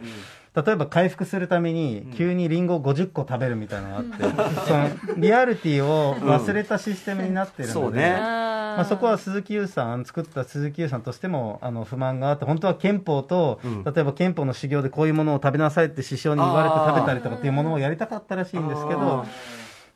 例えば回復するために急にリンゴ50個食べるみたいなのがあって、そのリアリティを忘れたシステムになってるので、そうね。まあ、そこは鈴木優さん、作った鈴木優さんとしてもあの不満があって、本当は憲法と、うん。例えば憲法の修行でこういうものを食べなさいって師匠に言われて食べたりとかっていうものをやりたかったらしいんですけど、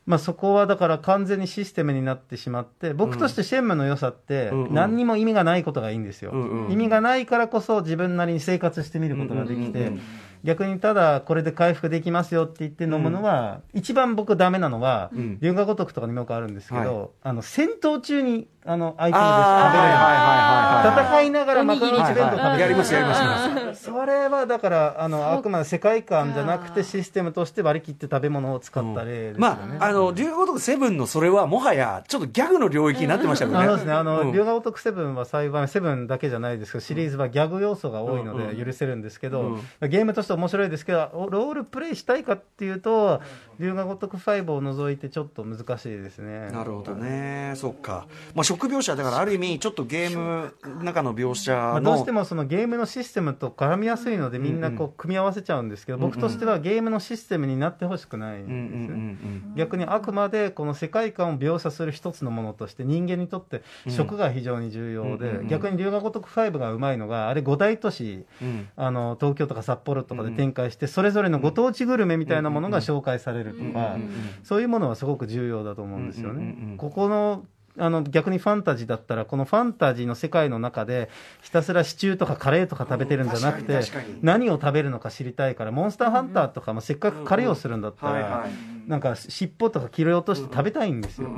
まあ、そこはだから完全にシステムになってしまって、僕としてシェンムの良さってうんうん、何にも意味がないことがいいんですよ。うんうん意味がないからこそ自分なりに生活してみることができてうんうんうんうん、逆にただこれで回復できますよって言って飲むのは、一番僕ダメなのはうん、龍河如くとかにもよくあるんですけはど、あの、戦闘中に、あの、相手のあー。食べれる。はいはいはいはい戦い。ながらマカロニチ弁当食べてるやりますやりますやります。それはだからあのあくまで世界観じゃなくてシステムとして割り切って食べ物を使った例ですよね、まあ、あの、竜ごとくセブンのそれはもはや、ちょっとギャグの領域になってましたよね。あのですね、あの、うん。龍河如くセブンは幸い、セブンだけじゃないですけど、シリーズはギャグ要素が多いので許せるんですけど、ゲームとして面白いですけど、ロールプレイしたいかっていうと、龍河如く5を除いてちょっと難しいですね。なるほどね。そっか。まあ、食描写、だからある意味、ちょっとゲームの中の描写まあ、の。どうしてもそのゲームのシステムと絡みやすいので、みんなこう組み合わせちゃうんですけど、僕としてはゲームのシステムになってほしくないんですうんうんうんね。逆にあくまでこの世界観を描写する一つのものとして人間にとって食が非常に重要うんうんうんうんで逆に龍河如く5がうまいのがあれ5大都市うん。うんあの東京とか札幌とかで展開してそれぞれのご当地グルメみたいなものが紹介されるとかそういうものはすごく重要だと思うんですよ。ね。ここのあの逆にファンタジーだったらこのファンタジーの世界の中でひたすらシチューとかカレーとか食べてるんじゃなくうんて何を食べるのか知りたいからモンスターハンターとかもせっかく狩りをするんだったらなんか尻尾とか切り落として食べたいんですよ。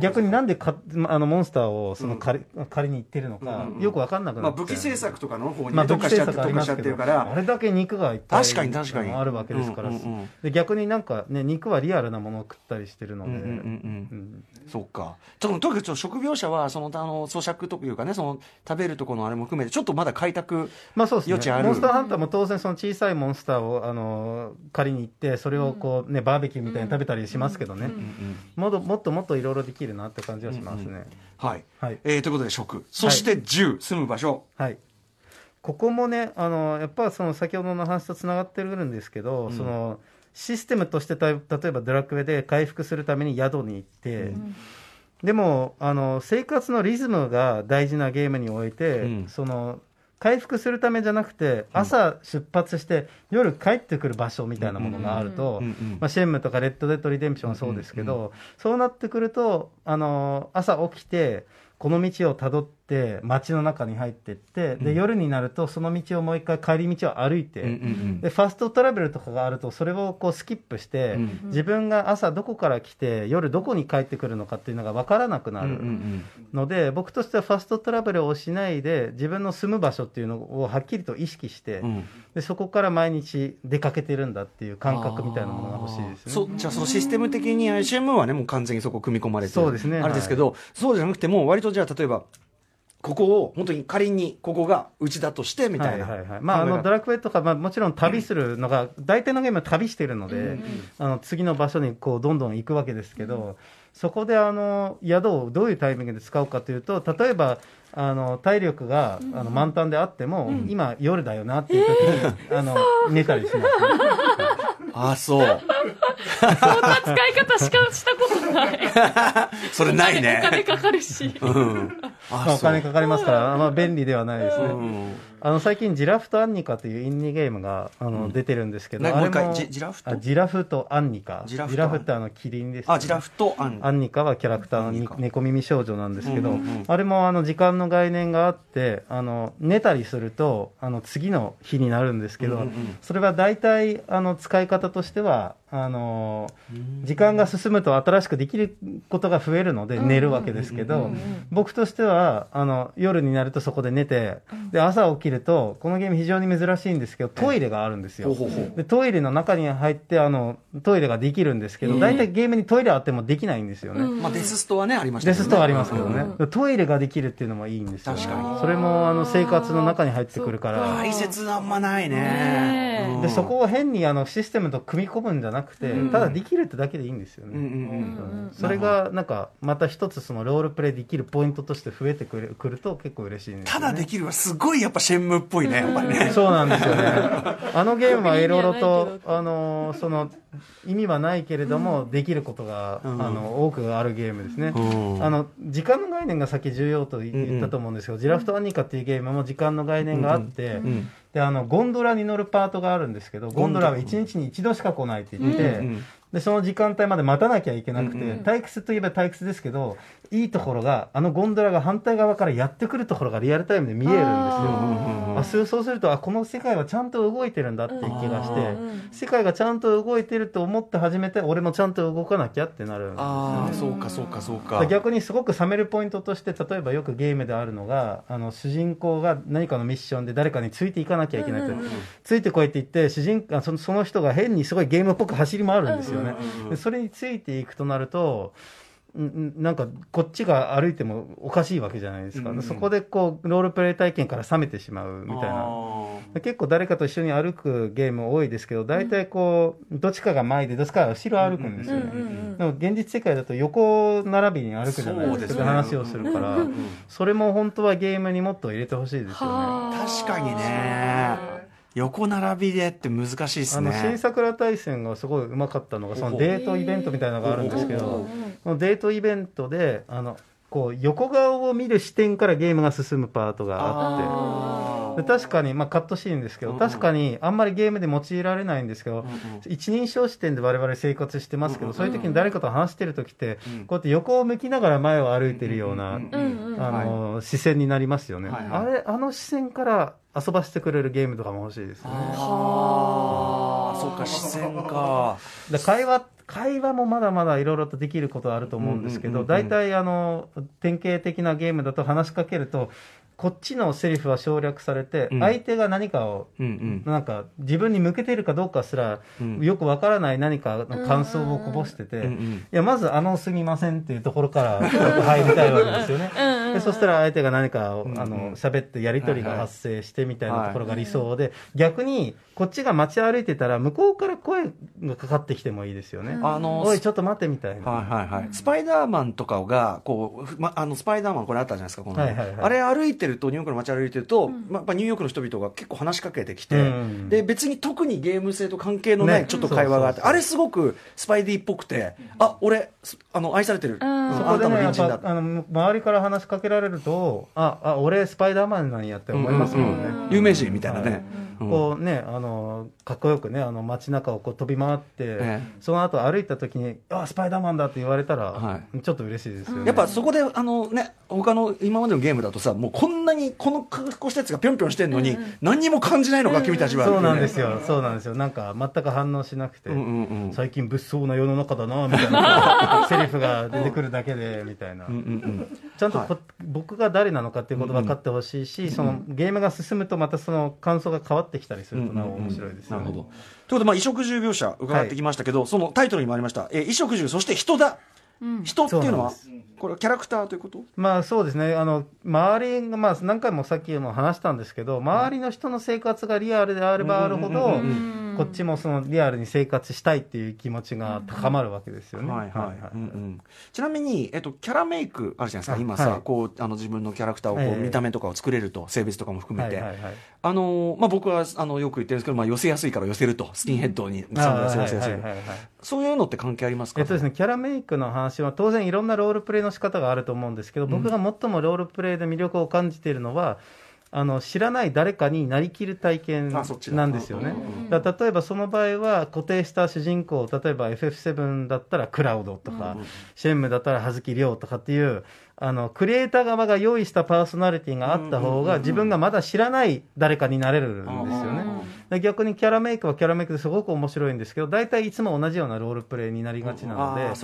逆になんでかあのモンスターをその狩り狩りに行ってるのかよく分かんなくまあ、なって武器製作とかの方にまあ、ね特化しちゃって特化しちゃってるから。あれだけ肉がいっぱい確かに確かに。あるわけですから、で逆になんかね肉はリアルなものを食ったりしてるので、そっか。ちょっと、とにかく食描写は、その、あの、咀嚼というかね、その、食べるところのあれも含めて、ちょっとまだ開拓。余地ある。ねモンスターハンターも当然その小さいモンスターをあの狩りに行ってそれをこうねバーベキューみたいに食べたりしますけどね、もっともっともっといろいろできるなって感じはしますね、はい。はい。えーということで、食。そして、銃、住む場所。はい、ここもね、あのやっぱその先ほどの話とつながってるんですけど、そのシステムとしてた例えばドラクエで回復するために宿に行って、でもあの生活のリズムが大事なゲームにおいて、うん。その回復するためじゃなくて、朝出発して夜帰ってくる場所みたいなものがあると、まあ、シェンムーとかレッド・デッド・リデンプションはそうですけど、そうなってくると、あの朝起きて、この道をたどって、街の中に入っていって、で夜になると、その道をもう一回、帰り道を歩いて、でファストトラベルとかがあると、それをこうスキップして、うん自分が朝どこから来て、夜どこに帰ってくるのかっていうのが分からなくなる。ので僕としてはファストトラベルをしないで自分の住む場所っていうのをはっきりと意識して、うん。でそこから毎日出かけてるんだっていう感覚みたいなものが欲しいですね。そうじゃあそのシステム的に ICM はねもう完全にそこ組み込まれてる。そうですねあれですけど、そうじゃなくてもう割とじゃあ例えばここを本当に仮にここがうちだとしてみたいな、はいはいはい。まあ、あのドラクエとか、まあ、もちろん旅するのが、大体のゲームは旅してるので、あの次の場所にこうどんどん行くわけですけど、そこであの宿をどういうタイミングで使うかというと、例えばあの体力があの満タンであっても、今、夜だよなっていう時に、あの寝たりします、<laughs> ね。あそう。そんな使い方しかしたことない。<laughs> それない <laughs> お金ねかかるし。うんまあ、お金かかりますから、まあ、便利ではないですね。うんあの最近、ジラフとアンニカというインディーゲームがあの、出てるんですけど、あれなもジジラフと？あジラフとアンニカ、ジラフとってあのキリンです、ね、あジラフとアンアンニカはキャラクターの猫耳少女なんですけど、あれもあの時間の概念があって、あの寝たりするとあの次の日になるんですけど、それは大体あの使い方としては、あの時間が進むと新しくできることが増えるので寝るわけですけど、僕としてはあの夜になるとそこで寝て、で朝起きると、このゲーム非常に珍しいんですけど、トイレがあるんですよ。でトイレの中に入ってあのトイレができるんですけど、大体ゲームにトイレあってもできないんですよね。まあデスストはねありましたね。デスストアありますけどね、トイレができるっていうのもいいんですよ、確かに。それもあの生活の中に入ってくるから、大切あんまないねでそこを変にあのシステムと組み込むんじゃなくて、ただできるってだけでいいんですよね。うんうんうんそれがなんかまた一つそのロールプレイできるポイントとして増えてくるくると結構嬉しいんですよね。ただできるはすごいやっぱシェンムっぽいねやっぱりねそうなんですよね。<laughs> あのゲームはいろいろとあの、その、意味はないけれども、できることが、あん。の、多くあるゲームですね。うん。あの、時間の概念がさっき重要と言ったと思うんですけど、ジラフトアニカっていうゲームも時間の概念があって、んで、あの、ゴンドラに乗るパートがあるんですけど、ゴンドラは1日に1度しか来ないって言って、うん。で、その時間帯まで待たなきゃいけなくて、うんうん。退屈といえば退屈ですけど、いいところが、あのゴンドラが反対側からやってくるところがリアルタイムで見えるんですよ。あそうそうするとあこの世界はちゃんと動いてるんだっていう気がして、世界がちゃんと動いてると思って初めて俺もちゃんと動かなきゃってなるんですよ。ああそうかそうかそうか。逆にすごく冷めるポイントとして例えばよくゲームであるのがあの主人公が何かのミッションで誰かについていかなきゃいけないと、ついてこいって言って主人あそのその人が変にすごいゲームっぽく走り回るんですよね、でそれについていくとなるとんんなんかこっちが歩いてもおかしいわけじゃないですか、うんうんそこでこうロールプレイ体験から冷めてしまうみたいな。あ結構誰かと一緒に歩くゲーム多いですけど大体こうどっちかが前でどっちかが後ろ歩くんですよね、でも現実世界だと横並びに歩くじゃないですか。ね。話をするから、それも本当はゲームにもっと入れてほしいですよね。ー確かにね横並びでって難しいですあの新ね桜大戦がすごいうまかったのがそのデートイベントみたいなのがあるんですけどそのデートイベントであのこう横顔を見る視点からゲームが進むパートがあって。で確かに、まあ、カットシーンですけど、確かにあんまりゲームで用いられないんですけど、一人称視点で我々生活してますけど、そういう時に誰かと話してる時って、こうやって横を向きながら前を歩いてるような、あの視線になりますよね、はいはい。あれあの視線から遊ばせてくれるゲームとかも欲しいですね。ああ。そうか視線か。で会話会話もまだまだいろいろとできることはあると思うんですけど、大体あの典型的なゲームだと話しかけるとこっちのセリフは省略されて、うん。相手が何かをうんうん。なんか自分に向けてるかどうかすら、うん。よくわからない何かの感想をこぼしてて、うんうん。いやまず「あのすみません」っていうところから <laughs> 入りたいわけですよね。でそしたら相手が何かをんうん。あの喋ってやり取りが発生してみたいなはいところが理想で、逆にこっちが街歩いてたら向こうから声がかかってきてもいいですよね。あのおいちょっと待ってみたいな。はいはいはい、スパイダーマンとかがこう、ふま、あのスパイダーマンこれあったじゃないですかこの、はいはいはい。あれ歩いてるとニューヨークの街歩いてると、まあ、やっぱニューヨークの人々が結構話しかけてきて、うん。で別に特にゲーム性と関係のないね。ちょっと会話があって、あれすごくスパイディっぽくてあ俺すあの愛されてる、あんたのや隣人だ。あの周りから話しかけられると、あ、あ、俺スパイダーマンなんやって思いますもんね。有名人みたいなね、うんこうね、あのかっこよくね、あの街中をこう飛び回って、えその後歩いた時に、あ、スパイダーマンだって言われたら、はちょっと嬉しいですよね。やっぱそこであのね他の今までのゲームだとさもうこんなにこの格好したやつがぴょんぴょんしてんのに、何にも感じないのか、君たちは。そうなんですよ、そうなんですよ。なんか全く反応しなくて、うんうんうん。最近物騒な世の中だな、みたいな。<laughs> セリフが出てくるだけで、みたいな。うんうんうん。ちゃんとこ、僕が誰なのかっていうこと分かってほしいし、そのゲームが進むとまたその感想が変わってきたりするとなお面白いですよね。なるほど。ということで、まあ、衣食住描写伺ってきましたけど、そのタイトルにもありました、えー衣食住、そして人だ。人っていうのはそうなんで、これはキャラクターということ？まあそうですね、あの周りが、まあ、何回もさっきも話したんですけど、周りの人の生活がリアルであればあるほど、こっちもそのリアルに生活したいっていう気持ちが高まるわけですよね。はいはいうんうん。ちなみに、えっと、キャラメイクあるじゃないですか、あ今さ、はい。こうあの自分のキャラクターをこう、ええ。見た目とかを作れると、性別とかも含めて、はいはいはいあのまあ、僕はあのよく言ってるんですけど、まあ、寄せやすいから寄せると、スキンヘッドにそういうのって関係ありますか、えっとですね、キャラメイクの話は当然いろんなロールプレイの仕方があると思うんですけど、僕が最もロールプレイで魅力を感じているのは、あの知らない誰かになりきる体験なんですよね。うん。だ例えばその場合は固定した主人公、例えば FF7 だったらクラウドとか、シェンムだったら葉月亮とかっていう、あのクリエイター側が用意したパーソナリティがあった方が、自分がまだ知らない誰かになれるんですよね。で逆にキャラメイクはキャラメイクですごく面白いんですけど、大体いつも同じようなロールプレイになりがちなので。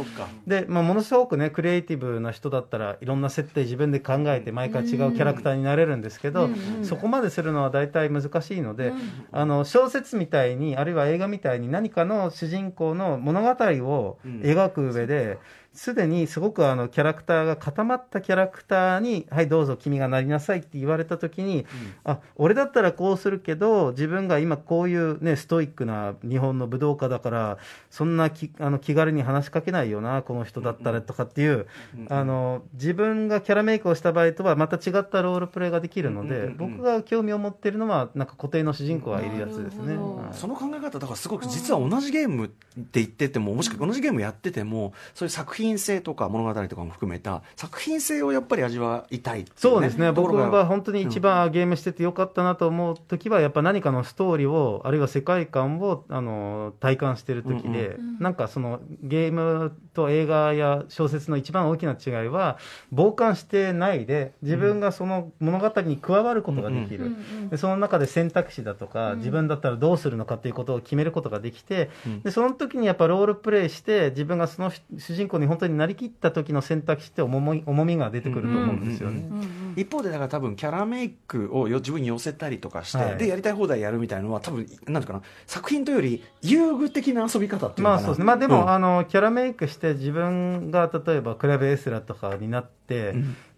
で、まあ、ものすごくねクリエイティブな人だったらいろんな設定自分で考えて毎回違うキャラクターになれるんですけど、そこまでするのは大体難しいので、あの小説みたいにあるいは映画みたいに何かの主人公の物語を描く上で、すでにすごくあのキャラクターが固まったキャラクターに「はいどうぞ君がなりなさい」って言われた時に、あ俺だったらこうするけど自分が今こういう、ね、ストイックな日本の武道家だからそんなきあの気軽に話しかけないよなこの人だったらとかっていう、あの自分がキャラメイクをした場合とはまた違ったロールプレイができるので、僕が興味を持っているのはなんか固定の主人公がいるやつですね。はい。その考え方だからすごく実は同じゲームって言っててももしくは同じゲームやっててもそういう作品性とか物語とかも含めた作品性をやっぱり味わいたいっていそうですね、僕は本当に一番ゲームしててよかったなと思う時は、やっぱ何かのストーリーを、あるいは世界観をあの体感してる時で、なんかそのゲームと映画や小説の一番大きな違いは、傍観してないで、自分がその物語に加わることができる、でその中で選択肢だとか、自分だったらどうするのかっていうことを決めることができて、でその時にやっぱロールプレイして、自分がその主人公に本当になりきった時の選択肢って重み重みが出てくると思うんですよね。一方でだから多分キャラメイクをよ自分に寄せたりとかして、はい。でやりたい放題やるみたいのは多分なんていうかな作品というより遊具的な遊び方っていうのかな。まあそうですね、まあ、でも、うん。あのキャラメイクして、自分が例えばクラブエスラとかになって、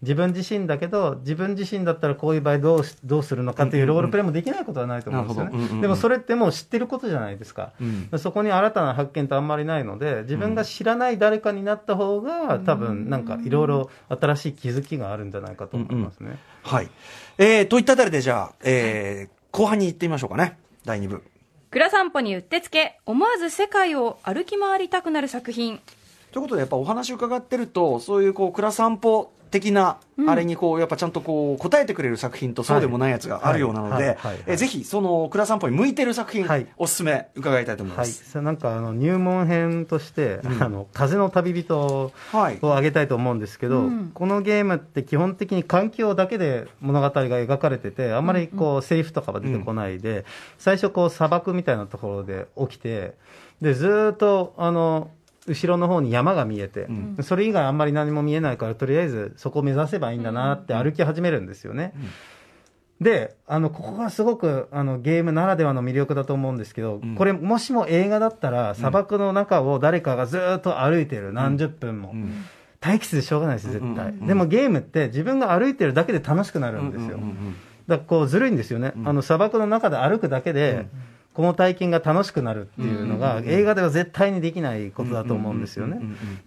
自分自身だけど、自分自身だったらこういう場合どうし、どうするのかっていうロールプレイもできないことはないと思うんですよなるほど。うんうんうん。ね。でもそれってもう知ってることじゃないですか。うんそこに新たな発見ってあんまりないので、自分が知らない誰かになった方が、多分なんかいろいろ新しい気づきがあるんじゃないかと思いますね。はい、えー、といったあたりでじゃあ、えー後半に行ってみましょうかね。第2部。蔵散歩にうってつけ。思わず世界を歩き回りたくなる作品ということでやっぱお話伺ってるとそういうこう蔵散歩的なあれにこうやっぱちゃんとこう答えてくれる作品とそうでもないやつがあるようなのではい。はい。はい。はい。えーぜひその蔵散歩に向いてる作品、はい。おすすめ伺いたいと思いまはい、す、それなんかあの入門編として、あの風の旅人はい。を挙げたいと思うんですけど、このゲームって基本的に環境だけで物語が描かれてて、あんまりこう、セリフとかは出てこないで、最初こう砂漠みたいなところで起きて、でずーっとあの後ろの方に山が見えて、それ以外あんまり何も見えないから、とりあえずそこを目指せばいいんだなって歩き始めるんですよね。であのここがすごくあのゲームならではの魅力だと思うんですけど、これもしも映画だったら砂漠の中を誰かがずーっと歩いてる何十分も、待機室でしょうがないです絶対、でもゲームって自分が歩いてるだけで楽しくなるんですよ、だからこうずるいんですよね、あの砂漠の中で歩くだけで、この体験が楽しくなるっていうのが、映画では絶対にできないことだと思うんですよね。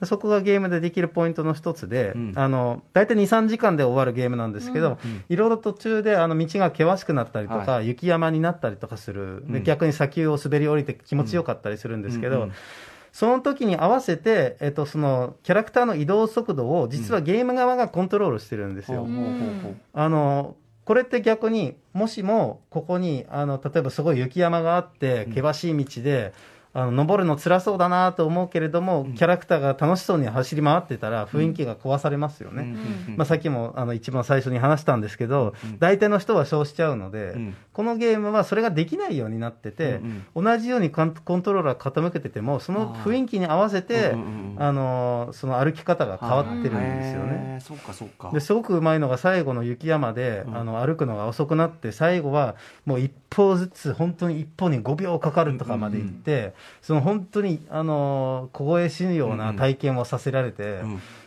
そこがゲームでできるポイントの一つで、あの大体2、3時間で終わるゲームなんですけど、いろいろ途中であの道が険しくなったりとか、雪山になったりとかする、で逆に砂丘を滑り降りて気持ちよかったりするんですけど、その時に合わせて、えっと、そのキャラクターの移動速度を実はゲーム側がコントロールしてるんですよ。あのこれって逆にもしもここにあの例えばすごい雪山があって険しい道で、あの登るの辛そうだなと思うけれども、キャラクターが楽しそうに走り回ってたら雰囲気が壊されますよね、まあ、さっきもあの一番最初に話したんですけど、大体の人はそうしちゃうので、このゲームはそれができないようになってて、同じようにコントローラー傾けててもその雰囲気に合わせて、あのその歩き方が変わってるんですよね。そうかそうか。ですごくうまいのが最後の雪山で、あの歩くのが遅くなって最後はもう一歩ずつ本当に一歩に5秒かかるとかまで行って、その本当にあの凍え死ぬような体験をさせられて、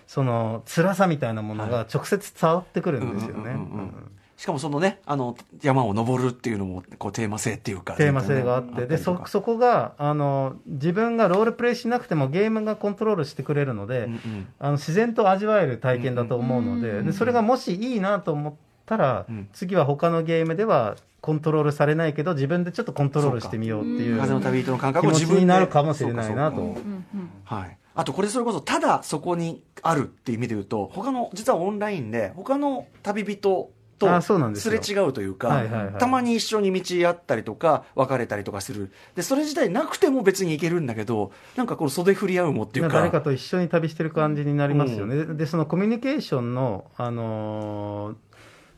その辛さみたいなものが直接伝わってくるんですよね。うんうんうんうん。うん。しかもそのねあの山を登るっていうのもこうテーマ性っていうかテーマ性があって、でそそこがあの自分がロールプレイしなくてもゲームがコントロールしてくれるので、うんうん。あの自然と味わえる体験だと思うので,、でそれがもしいいなと思ったら、うん。次は他のゲームではコントロールされないけど自分でちょっとコントロールしてみようっていう風の旅人の感覚気持ちを自分で。になるかもしれないなと。はい、あとこれそれこそただそこにあるっていう意味で言うと他の実はオンラインで他の旅人とすすれよ違うというか、はいはいはい。たまに一緒に道あったりとか別れたりとかする。でそれ自体なくても別に行けるんだけどなんかこの袖振り合うもっていうか。誰かと一緒に旅してる感じになりますよね、でそのコミュニケーションの、あのー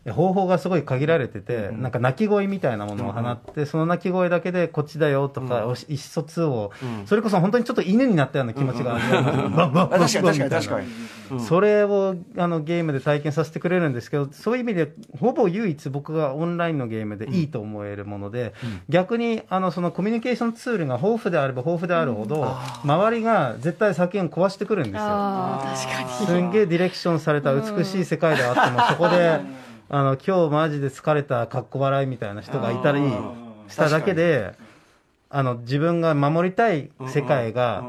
方法がすごい限られてて、なんか鳴き声みたいなものを放って、その鳴き声だけでこっちだよとか、おし意思疎通を、うん。それこそ本当にちょっと犬になったような気持ちが、バンバンバンバンあ確かに確かに確かに、うんそれをあのゲームで体験させてくれるんですけど、そういう意味で、ほぼ唯一僕がオンラインのゲームでいいと思えるもので、逆にあのそのコミュニケーションツールが豊富であれば豊富であるほど、周りが絶対作品を壊してくるんですよ。確かにすんげえディレクションされた美しい世界であっても、そこで、あの、今日マジで疲れたかっこ笑いみたいな人がいたりしただけで、あの、自分が守りたい世界が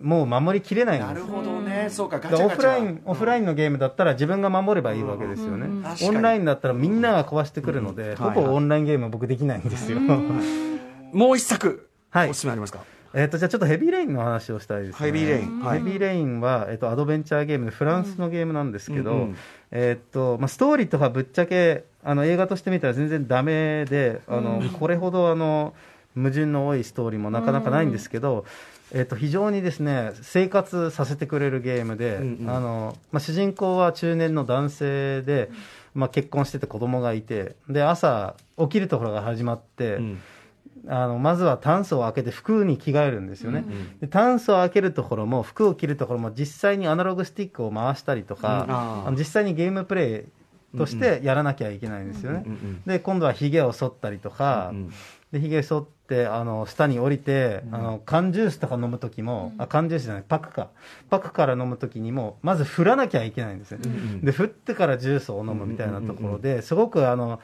もう守りきれないんです。よ。なるほどね。そうかガだチャガチャ。オフライン、オフラインのゲームだったら自分が守ればいいわけですよね。オンラインだったらみんなが壊してくるので、ほぼオンラインゲームは僕できないんですよ。もう一作、はい。おすすめありますか？えっと、じゃあちょっとヘビーレインの話をしたいですね。ヘビーレイン。はい。ヘビーレインは、えっと、アドベンチャーゲームでフランスのゲームなんですけど、うんうんえっと、まあ、ストーリーとかぶっちゃけ、あの、映画として見たら全然ダメで、あの、これほどあの、矛盾の多いストーリーもなかなかないんですけど、えっと、非常にですね、生活させてくれるゲームで、うんうん。あの、まあ、主人公は中年の男性で、まあ、結婚してて子供がいて、で、朝、起きるところが始まって、うんあのまずはタンスを開けて服に着替えるんですよね、んでタンスを開けるところも服を着るところも実際にアナログスティックを回したりとか、うん。あの実際にゲームプレイとしてやらなきゃいけないんですよね、で今度はひげを剃ったりとか、うんでひげ剃ってあの下に降りて、あの缶ジュースとか飲む時も、あ缶ジュースじゃないパックか。パックから飲む時にもまず振らなきゃいけないんですよ、で振ってからジュースを飲むみたいなところですごくあの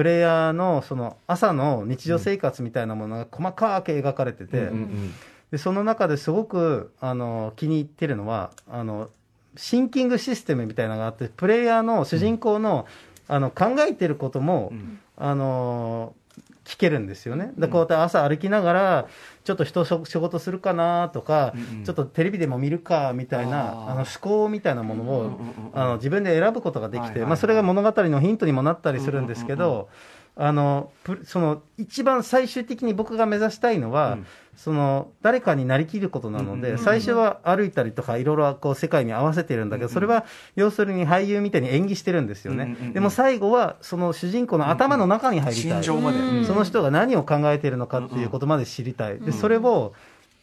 プレイヤーのその朝の日常生活みたいなものが細かく描かれてて、うんうんでその中ですごくあの気に入ってるのはあのシンキングシステムみたいなのがあってプレイヤーの主人公の,、あの考えてることも、あの聞けるんですよね。でこうやって朝歩きながらちょっと人仕事するかなとか、ちょっとテレビでも見るかみたいなあの思考みたいなものを、あの自分で選ぶことができて、はいはいはい。まあ、それが物語のヒントにもなったりするんですけど、あのプその一番最終的に僕が目指したいのは、うんその誰かになりきることなので、うん最初は歩いたりとかいろいろこう世界に合わせてるんだけど、それは要するに俳優みたいに演技してるんですよね、でも最後はその主人公の頭の中に入りたい、その人が何を考えているのかっていうことまで知りたい、でそれを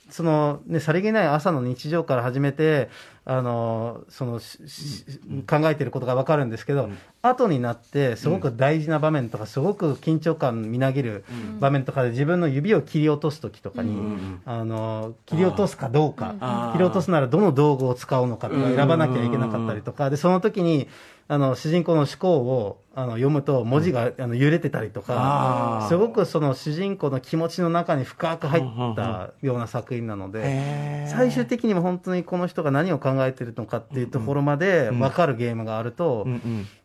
その、ね、さりげない朝の日常から始めて、あのその考えていることが分かるんですけど、後になって、すごく大事な場面とか、すごく緊張感みなぎる場面とかで、自分の指を切り落とすときとかに、あの切り落とすかどうか。切り落とすならどの道具を使うのかとか選ばなきゃいけなかったりとか、でその時にあの主人公の思考をあの読むと、文字が、あの揺れてたりとか、すごくその主人公の気持ちの中に深く入ったような作品なので、最終的にも本当にこの人が何を考えてるのかっていうところまで分かるゲームがあると、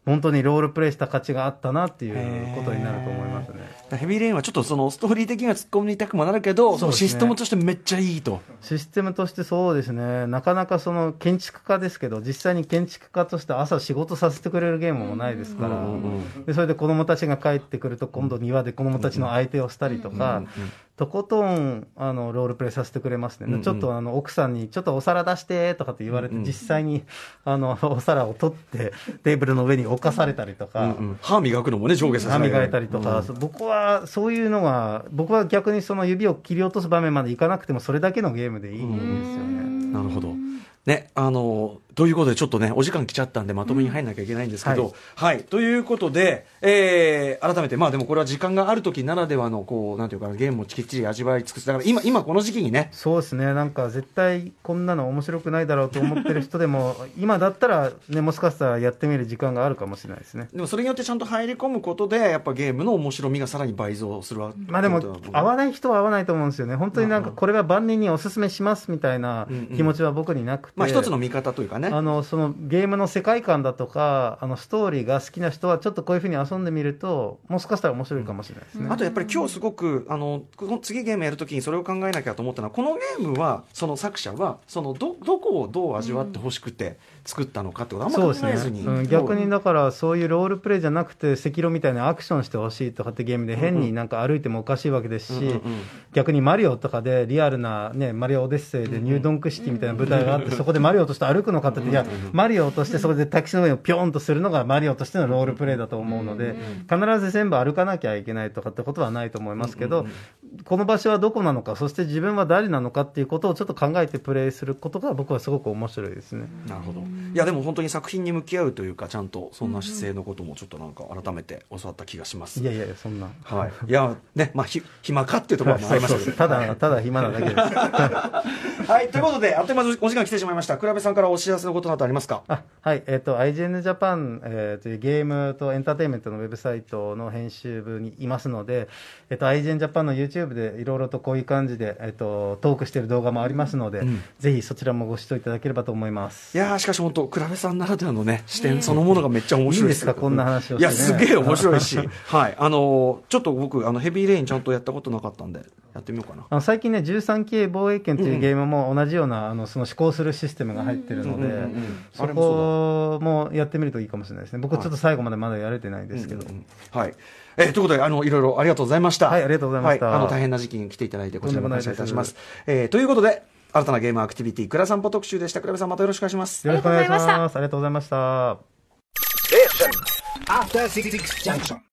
本当にロールプレイした価値があったなっていうことになると思いますね。ヘビーレインはちょっとそのストーリー的には突っ込みたくもなるけど、そね。システムとしてめっちゃいいと。システムとしてそうですね、なかなかその建築家ですけど、実際に建築家として朝仕事させてくれるゲームもないですから、でそれで子供たちが帰ってくると、今度庭で子供たちの相手をしたりとか、とことんあのロールプレイさせてくれますね、うんうん。ちょっとあの奥さんに、ちょっとお皿出してとかって言われて、うんうん。実際にあの <laughs> お皿を取って、テーブルの上に置かされたりとか。うんうん。歯磨くのもね、上下させ歯磨いたりとか、そう僕はそういうのが、僕は逆にその指を切り落とす場面までいかなくても、それだけのゲームでいいんですよね。なるほど。ね、あの、ということで、ちょっとね、お時間来ちゃったんで、まとめに入んなきゃいけないんですけど、うんはい、ということで、えー、改めて、まあでもこれは時間がある時ならではの、こう、なんていうかな、ゲームをきっちり味わい尽くす。だから今、今この時期にね、そうですね、なんか絶対こんなの面白くないだろうと思ってる人でも、<laughs> 今だったら、ね、もしかしたらやってみる時間があるかもしれないですね。でもそれによってちゃんと入り込むことで、やっぱゲームの面白みがさらに倍増するわまあでも合わない人は合わないと思うんですよね、本当になんかこれは万人にお勧めしますみたいなうんうん。気持ちは僕になくて、まあ一つの見方というかね。あのそのゲームの世界観だとか、あのストーリーが好きな人は、ちょっとこういうふうに遊んでみると、もしかしたら面白いかもしれないですね。あとやっぱり今日すごくあのこの次ゲームやるときにそれを考えなきゃと思ったのはこのゲームはその作者はそのどどこをどう味わってほしくて作ったのかってことあんまそうです考えずに、ね、うん、逆にだからそういうロールプレイじゃなくて赤色みたいなアクションしてほしいとかってゲームで変になんか歩いてもおかしいわけですし、うんうんうん。逆にマリオとかでリアルな、ね、マリオオデッセイでニュードンクシティみたいな舞台があってそこでマリオとして歩くのかって言っていやマリオとしてそこで滝の上をピョーンとするのがマリオとしてのロールプレイだと思うので必ず全部歩かなきゃいけないとかってことはないと思いますけどこの場所はどこなのかそして自分は誰なのかっていうことをちょっと考えてプレイすることが僕はすごく面白いですね。なるほど。いやでも本当に作品に向き合うというかちゃんとそんな姿勢のこともちょっとなんか改めて教わった気がします。いやいやいやそんな。はい、いやねまあひ暇かっていうところもありましたけどただ、ただ暇なだけです。<laughs> はい。ということであっという間にお時間来てしまいました。倉部さんからお知らせのことなどありますか？あはい、えっ、と、IGN Japan、えーというゲームとエンターテインメントのウェブサイトの編集部にいますので、えっ、と、IGN Japan の YouTube でいろいろとこういう感じで、えっ、と、トークしている動画もありますので、ん。ぜひそちらもご視聴いただければと思います。いやーしかし本当倉部さんならではのね視点そのものがめっちゃ面白いいいんですか？こんな話をね。いやすげえ面白いし。<laughs> はい。あのーちょっと僕あのヘビーレインちゃんとやったことなかったんでやってみようかなあの最近ね、13系防衛権というゲームも同じような、あのその思考するシステムが入ってるので、それもそうだこもやってみるといいかもしれないですね。僕、ちょっと最後までまだやれてないですけど。うんうんはい。えーということで、あの、いろいろありがとうございました。はいありがとうございましたはあの、大変な時期に来ていただいて、こちらも感謝いたします。とえーということで、新たなゲームアクティビティ、倉散歩特集でした。倉部さん、またよろしくお願いします。よろしくお願いしありがとうございましたます。ありがとうございました。After Six Junction.